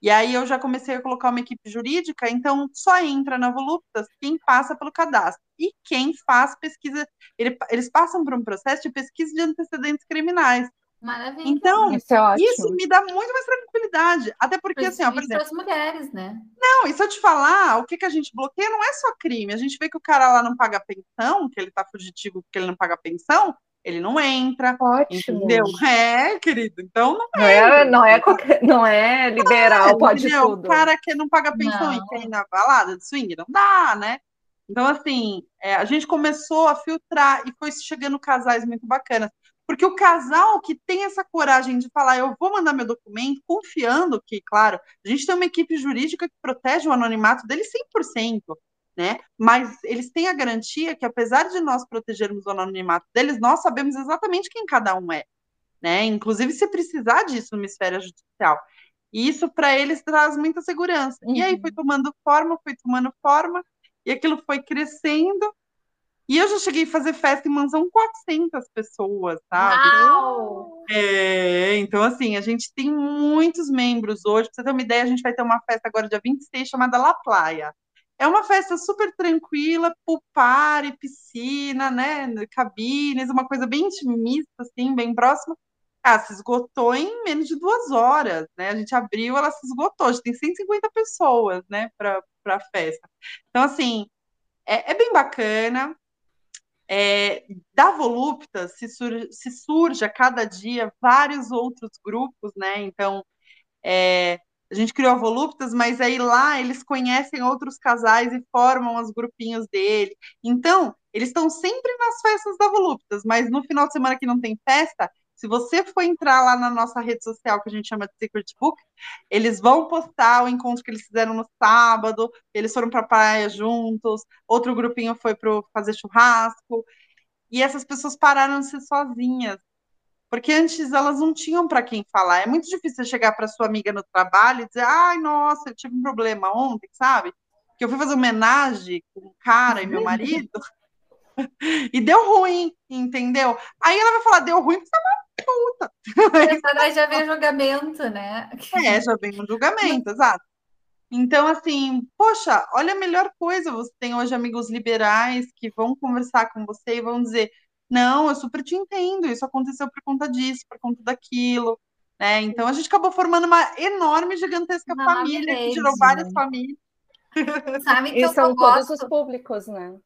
E aí eu já comecei a colocar uma equipe jurídica, então só entra na Voluptas quem passa pelo cadastro. E quem faz pesquisa, ele, eles passam por um processo de pesquisa de antecedentes criminais. Maravilha. Então, isso, é isso, me dá muito mais tranquilidade. Até porque, assim, ó, por exemplo. as mulheres, né? Não, e se eu te falar, o que, que a gente bloqueia não é só crime. A gente vê que o cara lá não paga pensão, que ele tá fugitivo porque ele não paga pensão, ele não entra. Ótimo. Entendeu? É, querido. Então não, não é. Não é, qualquer, não é liberal, é, pode entendeu? tudo. O cara que não paga pensão não. e ir na balada de swing, não dá, né? Então, assim, é, a gente começou a filtrar e foi chegando casais muito bacanas. Porque o casal que tem essa coragem de falar, eu vou mandar meu documento, confiando que, claro, a gente tem uma equipe jurídica que protege o anonimato dele 100% né? Mas eles têm a garantia que, apesar de nós protegermos o anonimato deles, nós sabemos exatamente quem cada um é, né? Inclusive se precisar disso numa esfera judicial. E isso para eles traz muita segurança. Uhum. E aí foi uhum. tomando forma, foi tomando forma, e aquilo foi crescendo. E eu já cheguei a fazer festa em mansão 400 pessoas, sabe? Uau! É, então, assim, a gente tem muitos membros hoje. Pra você ter uma ideia, a gente vai ter uma festa agora, dia 26, chamada La Playa. É uma festa super tranquila, pool party, piscina, né, cabines, uma coisa bem intimista, assim, bem próxima. Ah, se esgotou em menos de duas horas, né? A gente abriu, ela se esgotou. A gente tem 150 pessoas, né, para a festa. Então, assim, é, é bem bacana. É, da Volupta se, sur se surge a cada dia vários outros grupos, né? Então, é, a gente criou a Voluptas, mas aí lá eles conhecem outros casais e formam os grupinhos dele. Então, eles estão sempre nas festas da Voluptas, mas no final de semana que não tem festa, se você for entrar lá na nossa rede social, que a gente chama de Secret Book, eles vão postar o encontro que eles fizeram no sábado, eles foram para a praia juntos, outro grupinho foi para fazer churrasco, e essas pessoas pararam de ser sozinhas, porque antes elas não tinham para quem falar. É muito difícil chegar para sua amiga no trabalho e dizer: ai, nossa, eu tive um problema ontem, sabe? Que eu fui fazer homenagem com um cara e meu marido e deu ruim, entendeu? Aí ela vai falar: deu ruim porque você é uma puta. Aí já vem julgamento, né? É, já vem um julgamento, exato. Então, assim, poxa, olha a melhor coisa, você tem hoje amigos liberais que vão conversar com você e vão dizer, não, eu super te entendo, isso aconteceu por conta disso, por conta daquilo, né? Então a gente acabou formando uma enorme, gigantesca Não, família, que gerou várias famílias. Sabe que e são todos os públicos, né?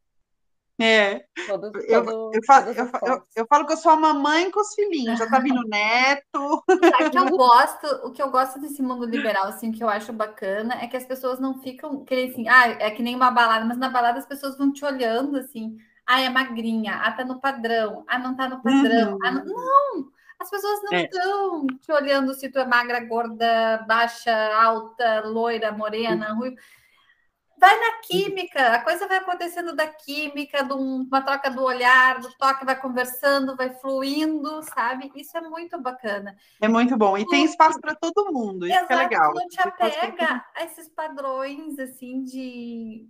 É. Todo, todo, eu, eu, falo, eu, eu, eu, falo que eu sou a mamãe com os filhinhos, já tá vindo neto. Sabe que eu gosto, o que eu gosto desse mundo liberal, assim, que eu acho bacana, é que as pessoas não ficam querendo assim, ah, é que nem uma balada, mas na balada as pessoas vão te olhando assim. Ah, é magrinha. Ah, tá no padrão. Ah, não tá no padrão. Uhum. Ah, não... não! As pessoas não estão é. te olhando se tu é magra, gorda, baixa, alta, loira, morena, ruiva. Vai na química, a coisa vai acontecendo da química, de uma troca do olhar, do toque, vai conversando, vai fluindo, sabe? Isso é muito bacana. É muito bom. E tem espaço para todo mundo, isso Exato, é legal. Não te apega a esses padrões, assim, de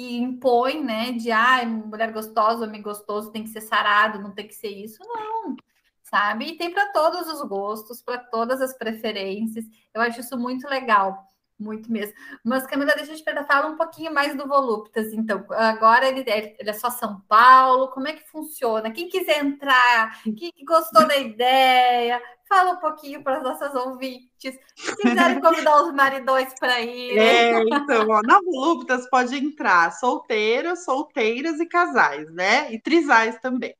que impõe, né, de ah, mulher gostosa, homem gostoso tem que ser sarado, não tem que ser isso, não, sabe? E tem para todos os gostos, para todas as preferências. Eu acho isso muito legal. Muito mesmo. Mas, Camila, deixa eu te perguntar, fala um pouquinho mais do Voluptas, então. Agora ele é, ele é, só São Paulo, como é que funciona? Quem quiser entrar, quem gostou da ideia, fala um pouquinho para as nossas ouvintes. Se quiserem convidar os maridões para ir. É, então, ó, na Voluptas pode entrar solteiros, solteiras e casais, né? E trisais também.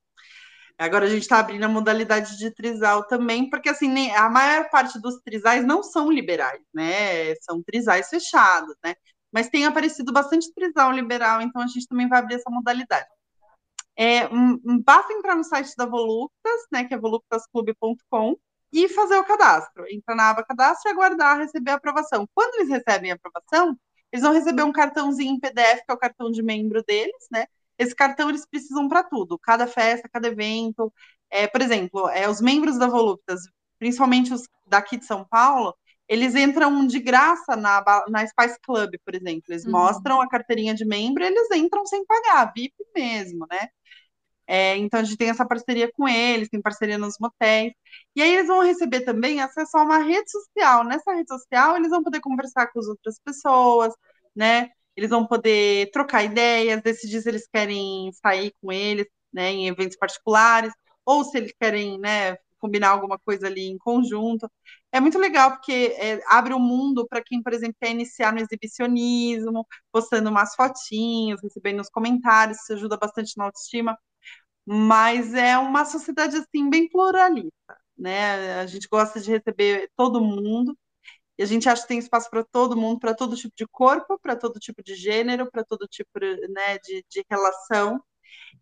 Agora a gente está abrindo a modalidade de trisal também, porque assim, a maior parte dos trisais não são liberais, né? São trisais fechados, né? Mas tem aparecido bastante trisal liberal, então a gente também vai abrir essa modalidade. É, basta entrar no site da Voluptas, né? Que é voluptasclube.com e fazer o cadastro. Entra na aba cadastro e aguardar receber a aprovação. Quando eles recebem a aprovação, eles vão receber um cartãozinho em PDF, que é o cartão de membro deles, né? Esse cartão eles precisam para tudo, cada festa, cada evento. É, por exemplo, é, os membros da Voluptas, principalmente os daqui de São Paulo, eles entram de graça na, na Spice Club, por exemplo. Eles uhum. mostram a carteirinha de membro, eles entram sem pagar, VIP mesmo, né? É, então a gente tem essa parceria com eles, tem parceria nos motéis. E aí eles vão receber também acesso a uma rede social. Nessa rede social, eles vão poder conversar com as outras pessoas, né? Eles vão poder trocar ideias, decidir se eles querem sair com eles, né, em eventos particulares, ou se eles querem, né, combinar alguma coisa ali em conjunto. É muito legal porque é, abre o um mundo para quem, por exemplo, quer iniciar no exibicionismo, postando umas fotinhos, recebendo os comentários, isso ajuda bastante na autoestima. Mas é uma sociedade assim bem pluralista, né? A gente gosta de receber todo mundo e a gente acha que tem espaço para todo mundo, para todo tipo de corpo, para todo tipo de gênero, para todo tipo né, de, de relação.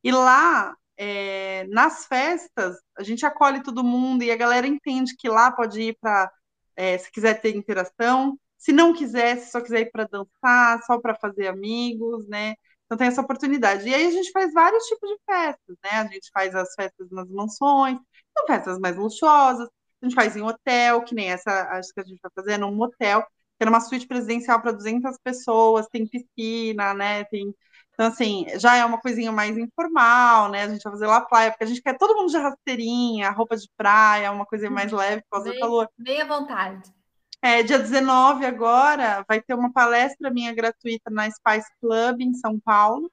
E lá, é, nas festas, a gente acolhe todo mundo e a galera entende que lá pode ir para, é, se quiser ter interação, se não quiser, se só quiser ir para dançar, só para fazer amigos, né? Então tem essa oportunidade. E aí a gente faz vários tipos de festas, né? A gente faz as festas nas mansões, são festas mais luxuosas, a gente faz em hotel, que nem essa, acho que a gente vai fazer num motel, que é uma suíte presidencial para 200 pessoas, tem piscina, né, tem... Então, assim, já é uma coisinha mais informal, né, a gente vai fazer lá praia, porque a gente quer todo mundo de rasteirinha, roupa de praia, uma coisinha mais leve por causa bem, do calor. Bem à vontade. É, dia 19 agora vai ter uma palestra minha gratuita na Spice Club em São Paulo,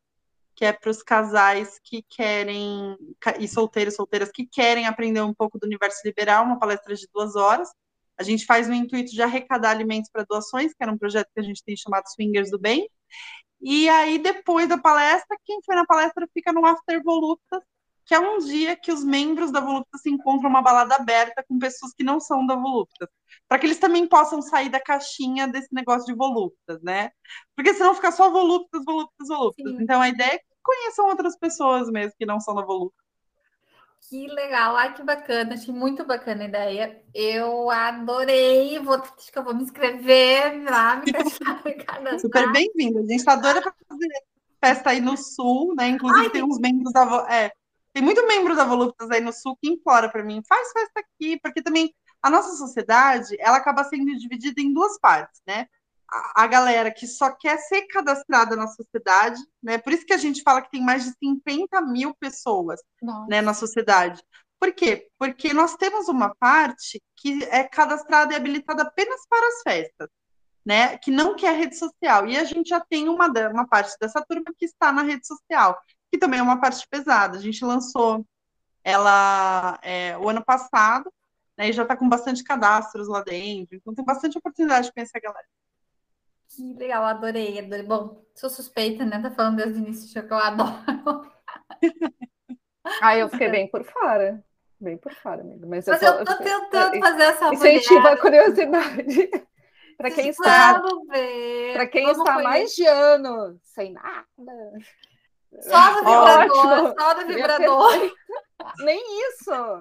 que é para os casais que querem, e solteiros, solteiras que querem aprender um pouco do universo liberal, uma palestra de duas horas. A gente faz no intuito de arrecadar alimentos para doações, que era um projeto que a gente tem chamado Swingers do Bem. E aí, depois da palestra, quem foi na palestra fica no After Voluptas, que é um dia que os membros da Voluptas se encontram uma balada aberta com pessoas que não são da Voluptas, para que eles também possam sair da caixinha desse negócio de Voluptas, né? Porque senão fica só Voluptas, Voluptas, Voluptas. Sim. Então a ideia é que conheçam outras pessoas mesmo que não são da Voluptas. Que legal, ai que bacana, achei muito bacana a ideia. Eu adorei, vou, acho que eu vou me inscrever lá, me cadastrar. Super bem-vindo, a gente está doida para fazer festa aí no sul, né? Inclusive ai, tem uns membros da. É, tem muito membro da Voluptas aí no Sul que implora para mim, faz festa aqui, porque também a nossa sociedade, ela acaba sendo dividida em duas partes, né? A, a galera que só quer ser cadastrada na sociedade, né? Por isso que a gente fala que tem mais de 50 mil pessoas né, na sociedade. Por quê? Porque nós temos uma parte que é cadastrada e habilitada apenas para as festas, né? Que não quer rede social. E a gente já tem uma, uma parte dessa turma que está na rede social que também é uma parte pesada. A gente lançou ela é, o ano passado, né, e já está com bastante cadastros lá dentro, então tem bastante oportunidade de conhecer a galera. Que legal, adorei, adorei. Bom, sou suspeita, né? Tá falando desde o início que eu adoro. ah, eu fiquei bem por fora. Bem por fora, amigo. Mas, Mas eu, tô, eu tô tentando fazer essa Incentiva a curiosidade. Para quem está, para quem Vamos está mais de ano sem nada. Só no vibrador, só no vibrador. Nem isso.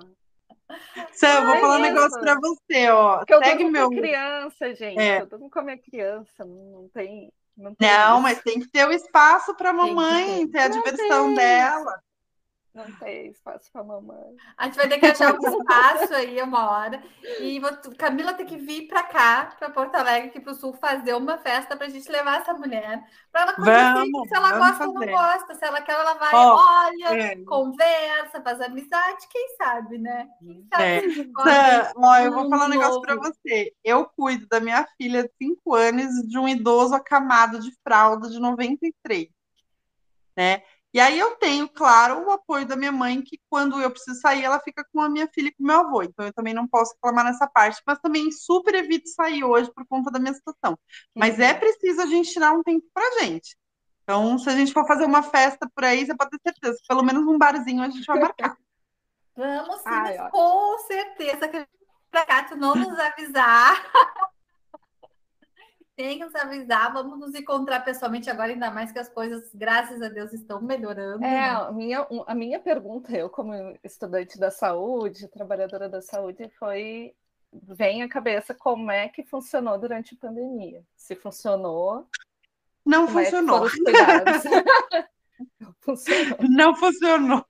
Sam, eu vou falar um negócio para você, ó. Porque eu Segue meu... com criança, gente. É. Eu tô com a minha criança, não tem. Não, não mas tem que ter o espaço para a mamãe ter, ter a diversão tem. dela. Não tem espaço para mamãe. A gente vai ter que achar um espaço aí uma hora. E vou, Camila tem que vir para cá, para Porto Alegre, aqui para o Sul, fazer uma festa para a gente levar essa mulher. Para ela conhecer se ela gosta fazer. ou não gosta. Se ela quer, ela vai, oh, olha, é. conversa, faz amizade, quem sabe, né? Quem sabe? É. Ó, eu vou falar um negócio para você. Eu cuido da minha filha de 5 anos de um idoso acamado de fralda de 93. Né? E aí eu tenho, claro, o apoio da minha mãe, que quando eu preciso sair, ela fica com a minha filha e com o meu avô. Então eu também não posso reclamar nessa parte, mas também super evito sair hoje por conta da minha situação. Mas é preciso a gente tirar um tempo pra gente. Então, se a gente for fazer uma festa por aí, você pode ter certeza, pelo menos um barzinho a gente vai marcar. Vamos sim, Ai, com certeza que pra cá tu não nos avisar. tem que nos avisar, vamos nos encontrar pessoalmente agora, ainda mais que as coisas, graças a Deus, estão melhorando. É, né? a minha, a minha pergunta, eu como estudante da saúde, trabalhadora da saúde, foi, vem à cabeça como é que funcionou durante a pandemia. Se funcionou... Não é funcionou. É não funcionou. Não funcionou.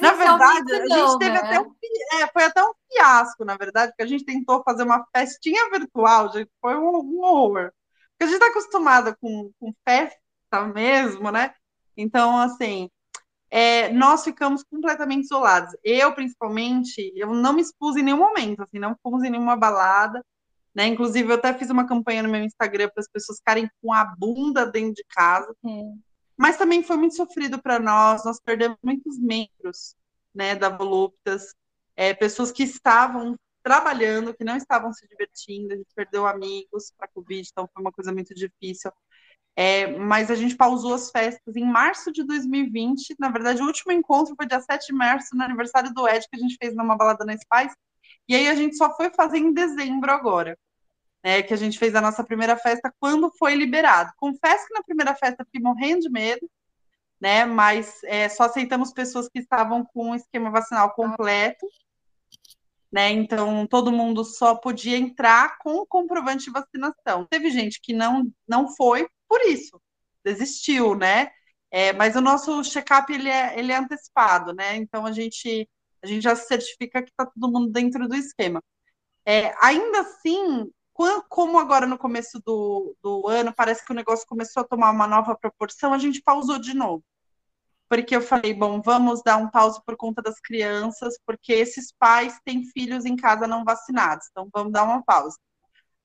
Na verdade, a gente teve né? até um, é, foi até um fiasco, na verdade, porque a gente tentou fazer uma festinha virtual, gente, foi um, um horror. Porque a gente está acostumada com, com festa mesmo, né? Então, assim, é, nós ficamos completamente isolados. Eu, principalmente, eu não me expus em nenhum momento, assim, não fomos em nenhuma balada, né? Inclusive, eu até fiz uma campanha no meu Instagram para as pessoas ficarem com a bunda dentro de casa. Mas também foi muito sofrido para nós, nós perdemos muitos membros, né, da Voluptas, é, pessoas que estavam trabalhando, que não estavam se divertindo, a gente perdeu amigos para a Covid, então foi uma coisa muito difícil. É, mas a gente pausou as festas em março de 2020. Na verdade, o último encontro foi dia 7 de março, no aniversário do Ed, que a gente fez numa balada na Spice. E aí a gente só foi fazer em dezembro agora, né? Que a gente fez a nossa primeira festa quando foi liberado. Confesso que na primeira festa fiquei morrendo de medo, né? Mas é, só aceitamos pessoas que estavam com o esquema vacinal completo né? Então todo mundo só podia entrar com o comprovante de vacinação. Teve gente que não não foi por isso, desistiu, né? É, mas o nosso check-up ele é, ele é antecipado, né? Então a gente a gente já certifica que está todo mundo dentro do esquema. É, ainda assim, como agora no começo do, do ano parece que o negócio começou a tomar uma nova proporção, a gente pausou de novo porque eu falei, bom, vamos dar um pause por conta das crianças, porque esses pais têm filhos em casa não vacinados, então vamos dar uma pausa.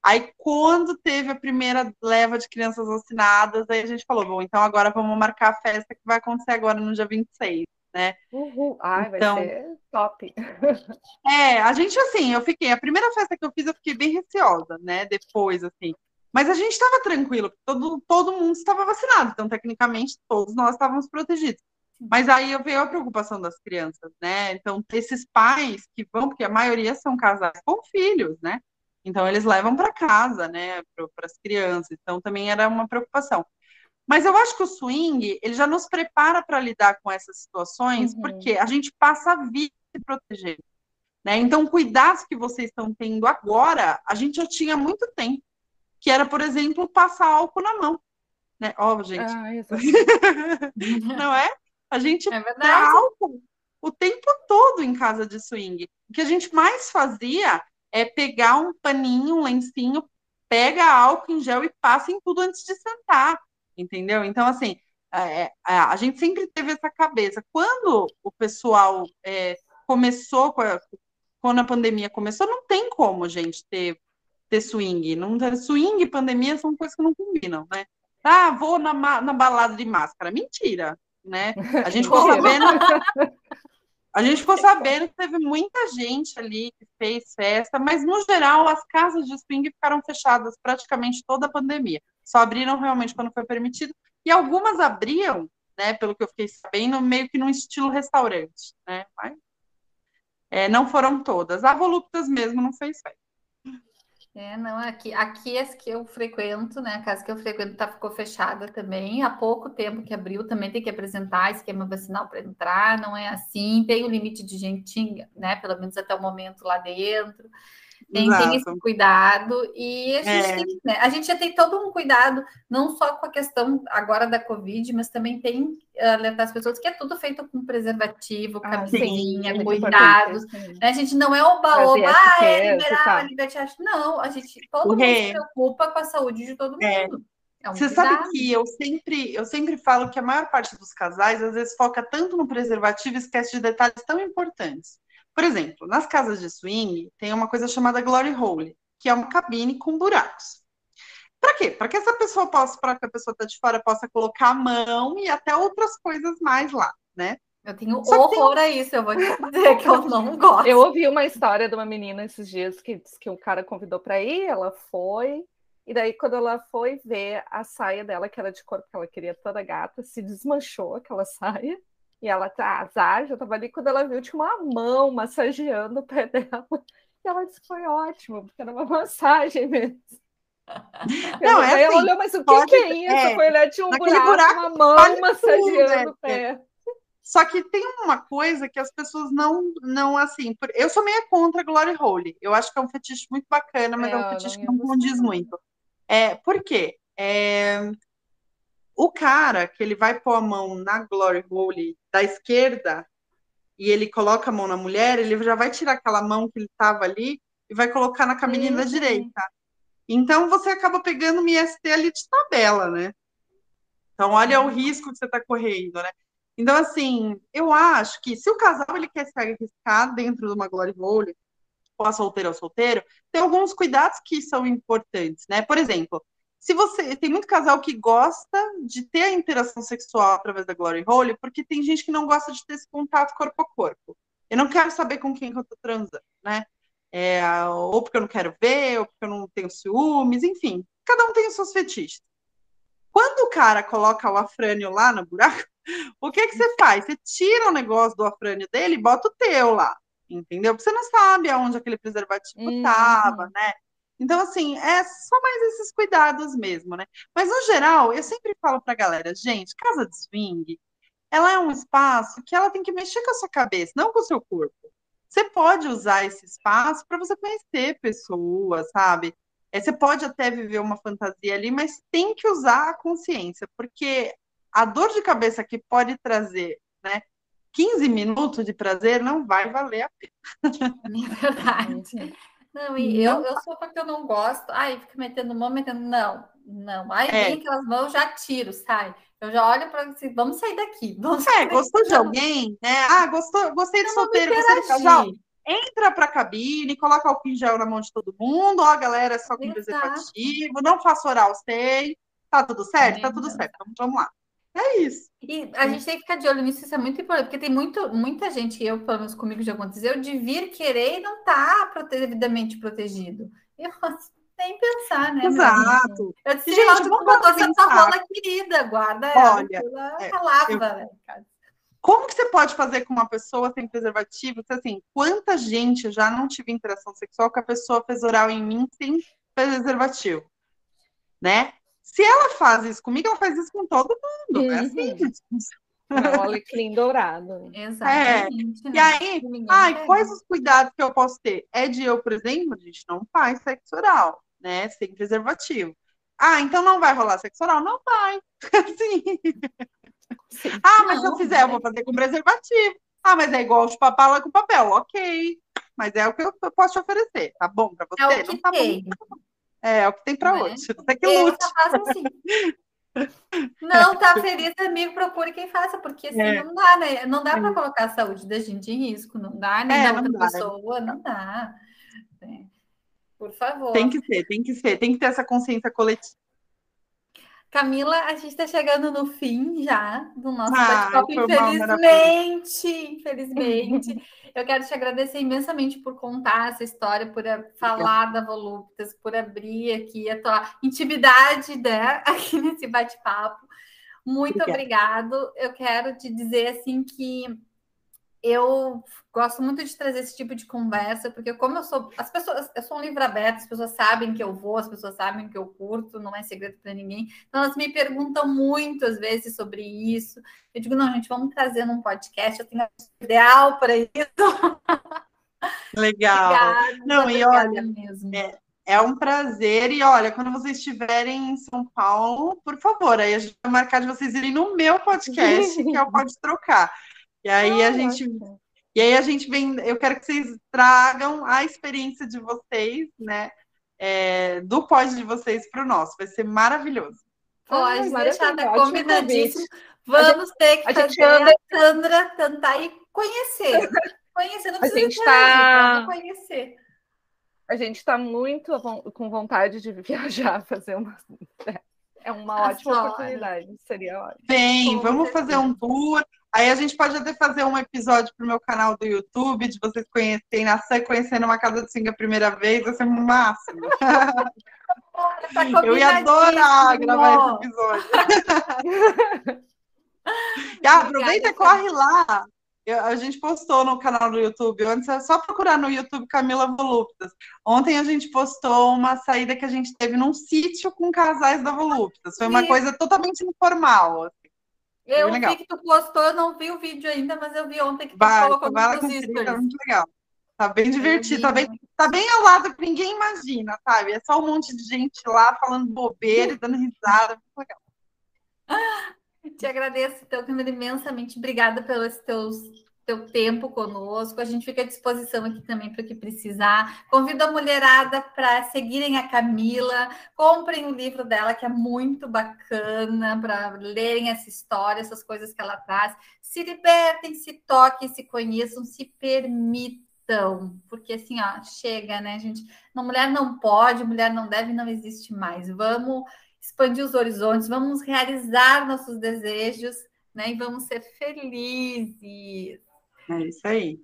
Aí, quando teve a primeira leva de crianças vacinadas, aí a gente falou, bom, então agora vamos marcar a festa que vai acontecer agora no dia 26, né? Uhul. Ai, então, vai ser top. É, a gente, assim, eu fiquei, a primeira festa que eu fiz, eu fiquei bem receosa, né, depois, assim, mas a gente estava tranquilo, todo, todo mundo estava vacinado, então, tecnicamente, todos nós estávamos protegidos. Mas aí veio a preocupação das crianças, né? Então, esses pais que vão, porque a maioria são casados com filhos, né? Então, eles levam para casa, né, para as crianças. Então, também era uma preocupação. Mas eu acho que o swing, ele já nos prepara para lidar com essas situações, uhum. porque a gente passa a vida se proteger. Né? Então, cuidados que vocês estão tendo agora, a gente já tinha muito tempo. Que era, por exemplo, passar álcool na mão. Né? Ó, oh, gente. Ah, Não é? A gente é dá álcool o tempo todo em casa de swing. O que a gente mais fazia é pegar um paninho, um lencinho, pega álcool em gel e passa em tudo antes de sentar, entendeu? Então, assim, é, é a gente sempre teve essa cabeça. Quando o pessoal é, começou, quando a pandemia começou, não tem como, gente, ter, ter swing. Não, swing e pandemia são coisas que não combinam, né? Ah, vou na, na balada de máscara. Mentira né? A gente ficou sabendo. A gente ficou sabendo que teve muita gente ali que fez festa, mas no geral as casas de swing ficaram fechadas praticamente toda a pandemia. Só abriram realmente quando foi permitido. E algumas abriam, né, pelo que eu fiquei sabendo, meio que num estilo restaurante, né? Mas é, não foram todas. A Voluptas mesmo não fez festa. É, não, aqui, aqui as que eu frequento, né? A casa que eu frequento tá, ficou fechada também. Há pouco tempo que abriu, também tem que apresentar esquema vacinal para entrar, não é assim, tem o um limite de gente, né? Pelo menos até o momento lá dentro. Tem, tem esse cuidado e a gente, é. tem, né, a gente já tem todo um cuidado, não só com a questão agora da Covid, mas também tem eh, alertar as pessoas que é tudo feito com preservativo, ah, camisinha, sim, cuidados. Né? A gente não é oba-oba, ah, é liberar tá. Não, a gente todo mundo se preocupa com a saúde de todo é. mundo. É. um Você cuidado. sabe que eu sempre, eu sempre falo que a maior parte dos casais às vezes foca tanto no preservativo e esquece de detalhes tão importantes. Por exemplo, nas casas de swing tem uma coisa chamada glory hole, que é uma cabine com buracos. Para quê? Para que essa pessoa possa, para que a pessoa está de fora possa colocar a mão e até outras coisas mais lá, né? Eu tenho Só horror tem... a isso, eu vou dizer que eu não gosto. Eu ouvi uma história de uma menina esses dias que disse que um cara convidou para ir, ela foi, e daí quando ela foi ver a saia dela, que era de cor que ela queria toda gata, se desmanchou aquela saia. E ela tá, azar, já tava ali quando ela viu, tinha uma mão massageando o pé dela. E ela disse que foi ótimo, porque era uma massagem mesmo. Não, é assim, ela olhou, mas o que, que é isso? É, foi olhar, tinha um buraco, buraco, uma mão massageando o pé. Só que tem uma coisa que as pessoas não, não assim. Eu sou meio contra Glory Hole. Eu acho que é um fetiche muito bacana, mas é, é um fetiche que não condiz muito. É, por quê? É, o cara que ele vai pôr a mão na glory hole da esquerda e ele coloca a mão na mulher, ele já vai tirar aquela mão que ele estava ali e vai colocar na cabine da direita. Então você acaba pegando um IST ali de tabela, né? Então olha o risco que você está correndo, né? Então assim, eu acho que se o casal ele quer se arriscar dentro de uma glory hole, ou a solteira ou solteiro, tem alguns cuidados que são importantes, né? Por exemplo, se você tem muito casal que gosta de ter a interação sexual através da glory hole, porque tem gente que não gosta de ter esse contato corpo a corpo. Eu não quero saber com quem que eu tô transando, né? É, ou porque eu não quero ver, ou porque eu não tenho ciúmes, enfim. Cada um tem os seus fetiches. Quando o cara coloca o afrânio lá no buraco, o que que você faz? Você tira o negócio do afrânio dele e bota o teu lá, entendeu? Porque você não sabe aonde aquele preservativo estava, uhum. né? Então, assim, é só mais esses cuidados mesmo, né? Mas, no geral, eu sempre falo pra galera, gente, casa de swing, ela é um espaço que ela tem que mexer com a sua cabeça, não com o seu corpo. Você pode usar esse espaço para você conhecer pessoas, sabe? É, você pode até viver uma fantasia ali, mas tem que usar a consciência, porque a dor de cabeça que pode trazer, né? 15 minutos de prazer não vai valer a pena. É verdade. Não, e não. Eu, eu sou porque eu não gosto. Ai, fica metendo mão, metendo. Não, não. Aí é. vem aquelas mãos, eu já tiro, sai. Eu já olho para assim, vamos sair daqui. Vamos é, gostou de alguém, né? Ah, gostou, gostei de solteiro, gostei de casal. Entra para a cabine, coloca o em gel na mão de todo mundo, ó, galera, só com preservativo, não faça oral sem. Tá tudo certo? É, tá tudo certo. Então, vamos lá. É isso. E a gente tem que ficar de olho nisso, isso é muito importante, porque tem muito, muita gente, eu, pelo menos comigo já aconteceu, de vir querer e não tá prote devidamente protegido. Eu nem pensar, né? Exato. Eu disse, gente, tu botou essa rola querida, guarda Olha, ela, é, lava, eu... né, Como que você pode fazer com uma pessoa sem preservativo? Assim, quanta gente já não tive interação sexual que a pessoa fez oral em mim sem preservativo, né? Se ela faz isso comigo, ela faz isso com todo mundo. Uhum. É assim. Não, alecrim dourado. Exatamente. É. E aí, ai, quais os cuidados que eu posso ter? É de eu, por exemplo, a gente não faz sexo oral, né? Sem preservativo. Ah, então não vai rolar sexo oral? Não vai. Sim. Ah, mas não, se eu fizer, eu vou fazer com preservativo. Ah, mas é igual de papala com papel. Ok. Mas é o que eu posso te oferecer. Tá bom para você? É o que não tá tem. bom. É, é o que tem para né? hoje. Até que lute. Assim. Não tá feliz, amigo, procure quem faça, porque assim é. não dá, né? Não dá para é. colocar a saúde da gente em risco, não dá, nem é, da outra dá. pessoa, não dá. É. Por favor. Tem que ser, tem que ser, tem que ter essa consciência coletiva. Camila, a gente está chegando no fim já do nosso ah, bate-papo, infelizmente. Infelizmente. Eu quero te agradecer imensamente por contar essa história, por falar da Voluptas, por abrir aqui a tua intimidade né, aqui nesse bate-papo. Muito obrigado. Eu quero te dizer assim que eu gosto muito de trazer esse tipo de conversa, porque como eu sou, as pessoas, eu sou um livro aberto, as pessoas sabem que eu vou, as pessoas sabem que eu curto, não é segredo para ninguém. Então elas me perguntam muito às vezes sobre isso. Eu digo, não, gente, vamos trazer num podcast, eu tenho ideal para isso. Legal. Obrigada, Não, e olha, mesmo. é- É um prazer. E olha, quando vocês estiverem em São Paulo, por favor, aí a gente vai marcar de vocês irem no meu podcast, que é o Pode Trocar. E aí a Ah, gente ótimo. E aí a gente vem, eu quero que vocês tragam a experiência de vocês, né? é, do pod de vocês para o nosso. Vai ser maravilhoso. Pode Ai, deixar, tá combinadíssimo. Vamos ter que a gente fazer anda- a Sandra tentar ir conhecer. Conhecer, não A gente tá- vamos conhecer. A gente está muito com vontade de viajar, fazer uma. É uma ótima horas. oportunidade. Seria ótimo. Com vamos fazer um tour. Aí a gente pode até fazer um episódio pro meu canal do YouTube, de vocês conhecerem a Sam conhecendo uma casa de swing a primeira vez, vai ser o máximo. Tá Eu ia adorar gravar esse episódio. e ah, aproveita e corre lá. Eu- a gente postou no canal do YouTube. Antes é só procurar no YouTube Camila Voluptas. Ontem a gente postou uma saída que a gente teve num sítio com casais da Voluptas. Foi uma coisa totalmente informal. Eu Bem legal. vi que tu postou, eu não vi o vídeo ainda, mas eu vi ontem que tu Vai, colocou vai nos tá stories. muito legal. Tá bem divertido, tá vi. bem, tá bem ao lado que ninguém imagina, sabe? É só um monte de gente lá falando bobeira e dando risada. Muito legal. Te agradeço, então, imensamente. Obrigada pelo esse teus, teu tempo conosco. A gente fica à disposição aqui também para que precisar. Convido a mulherada para seguirem a Camila, comprem o livro dela, que é muito bacana, para lerem essa história, essas coisas que ela traz. Se libertem, se toquem, se conheçam, se permitam. Porque assim, ó, chega, né, gente? Não, mulher não pode, mulher não deve, não existe mais. Vamos expandir os horizontes, vamos realizar nossos desejos, né? E vamos ser felizes. É isso aí.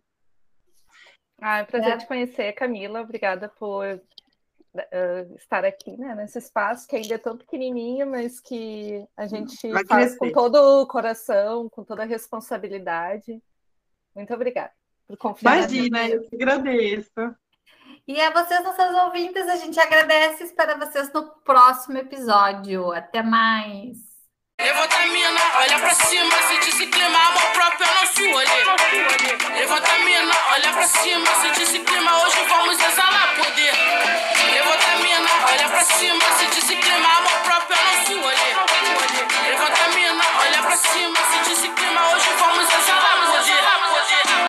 Ah, é um prazer É. te conhecer, Camila. Obrigada por eh, estar aqui, né, nesse espaço que ainda é tão pequenininho, mas que a gente Vai faz com crescer. todo o coração, com toda a responsabilidade. Muito obrigada por confiar. Imagina, eu que agradeço. E a vocês, nossos ouvintes, a gente agradece e espera vocês no próximo episódio. Até mais. Levanta a mina, olha pra cima, se clima, amor próprio é nosso olho. Levanta a mina, olha pra cima, se clima, hoje vamos exalar poder. Levanta a mina, olha pra cima, se clima, amor próprio é nosso olho. Levanta a mina, olha pra cima, se clima, hoje vamos exalar poder.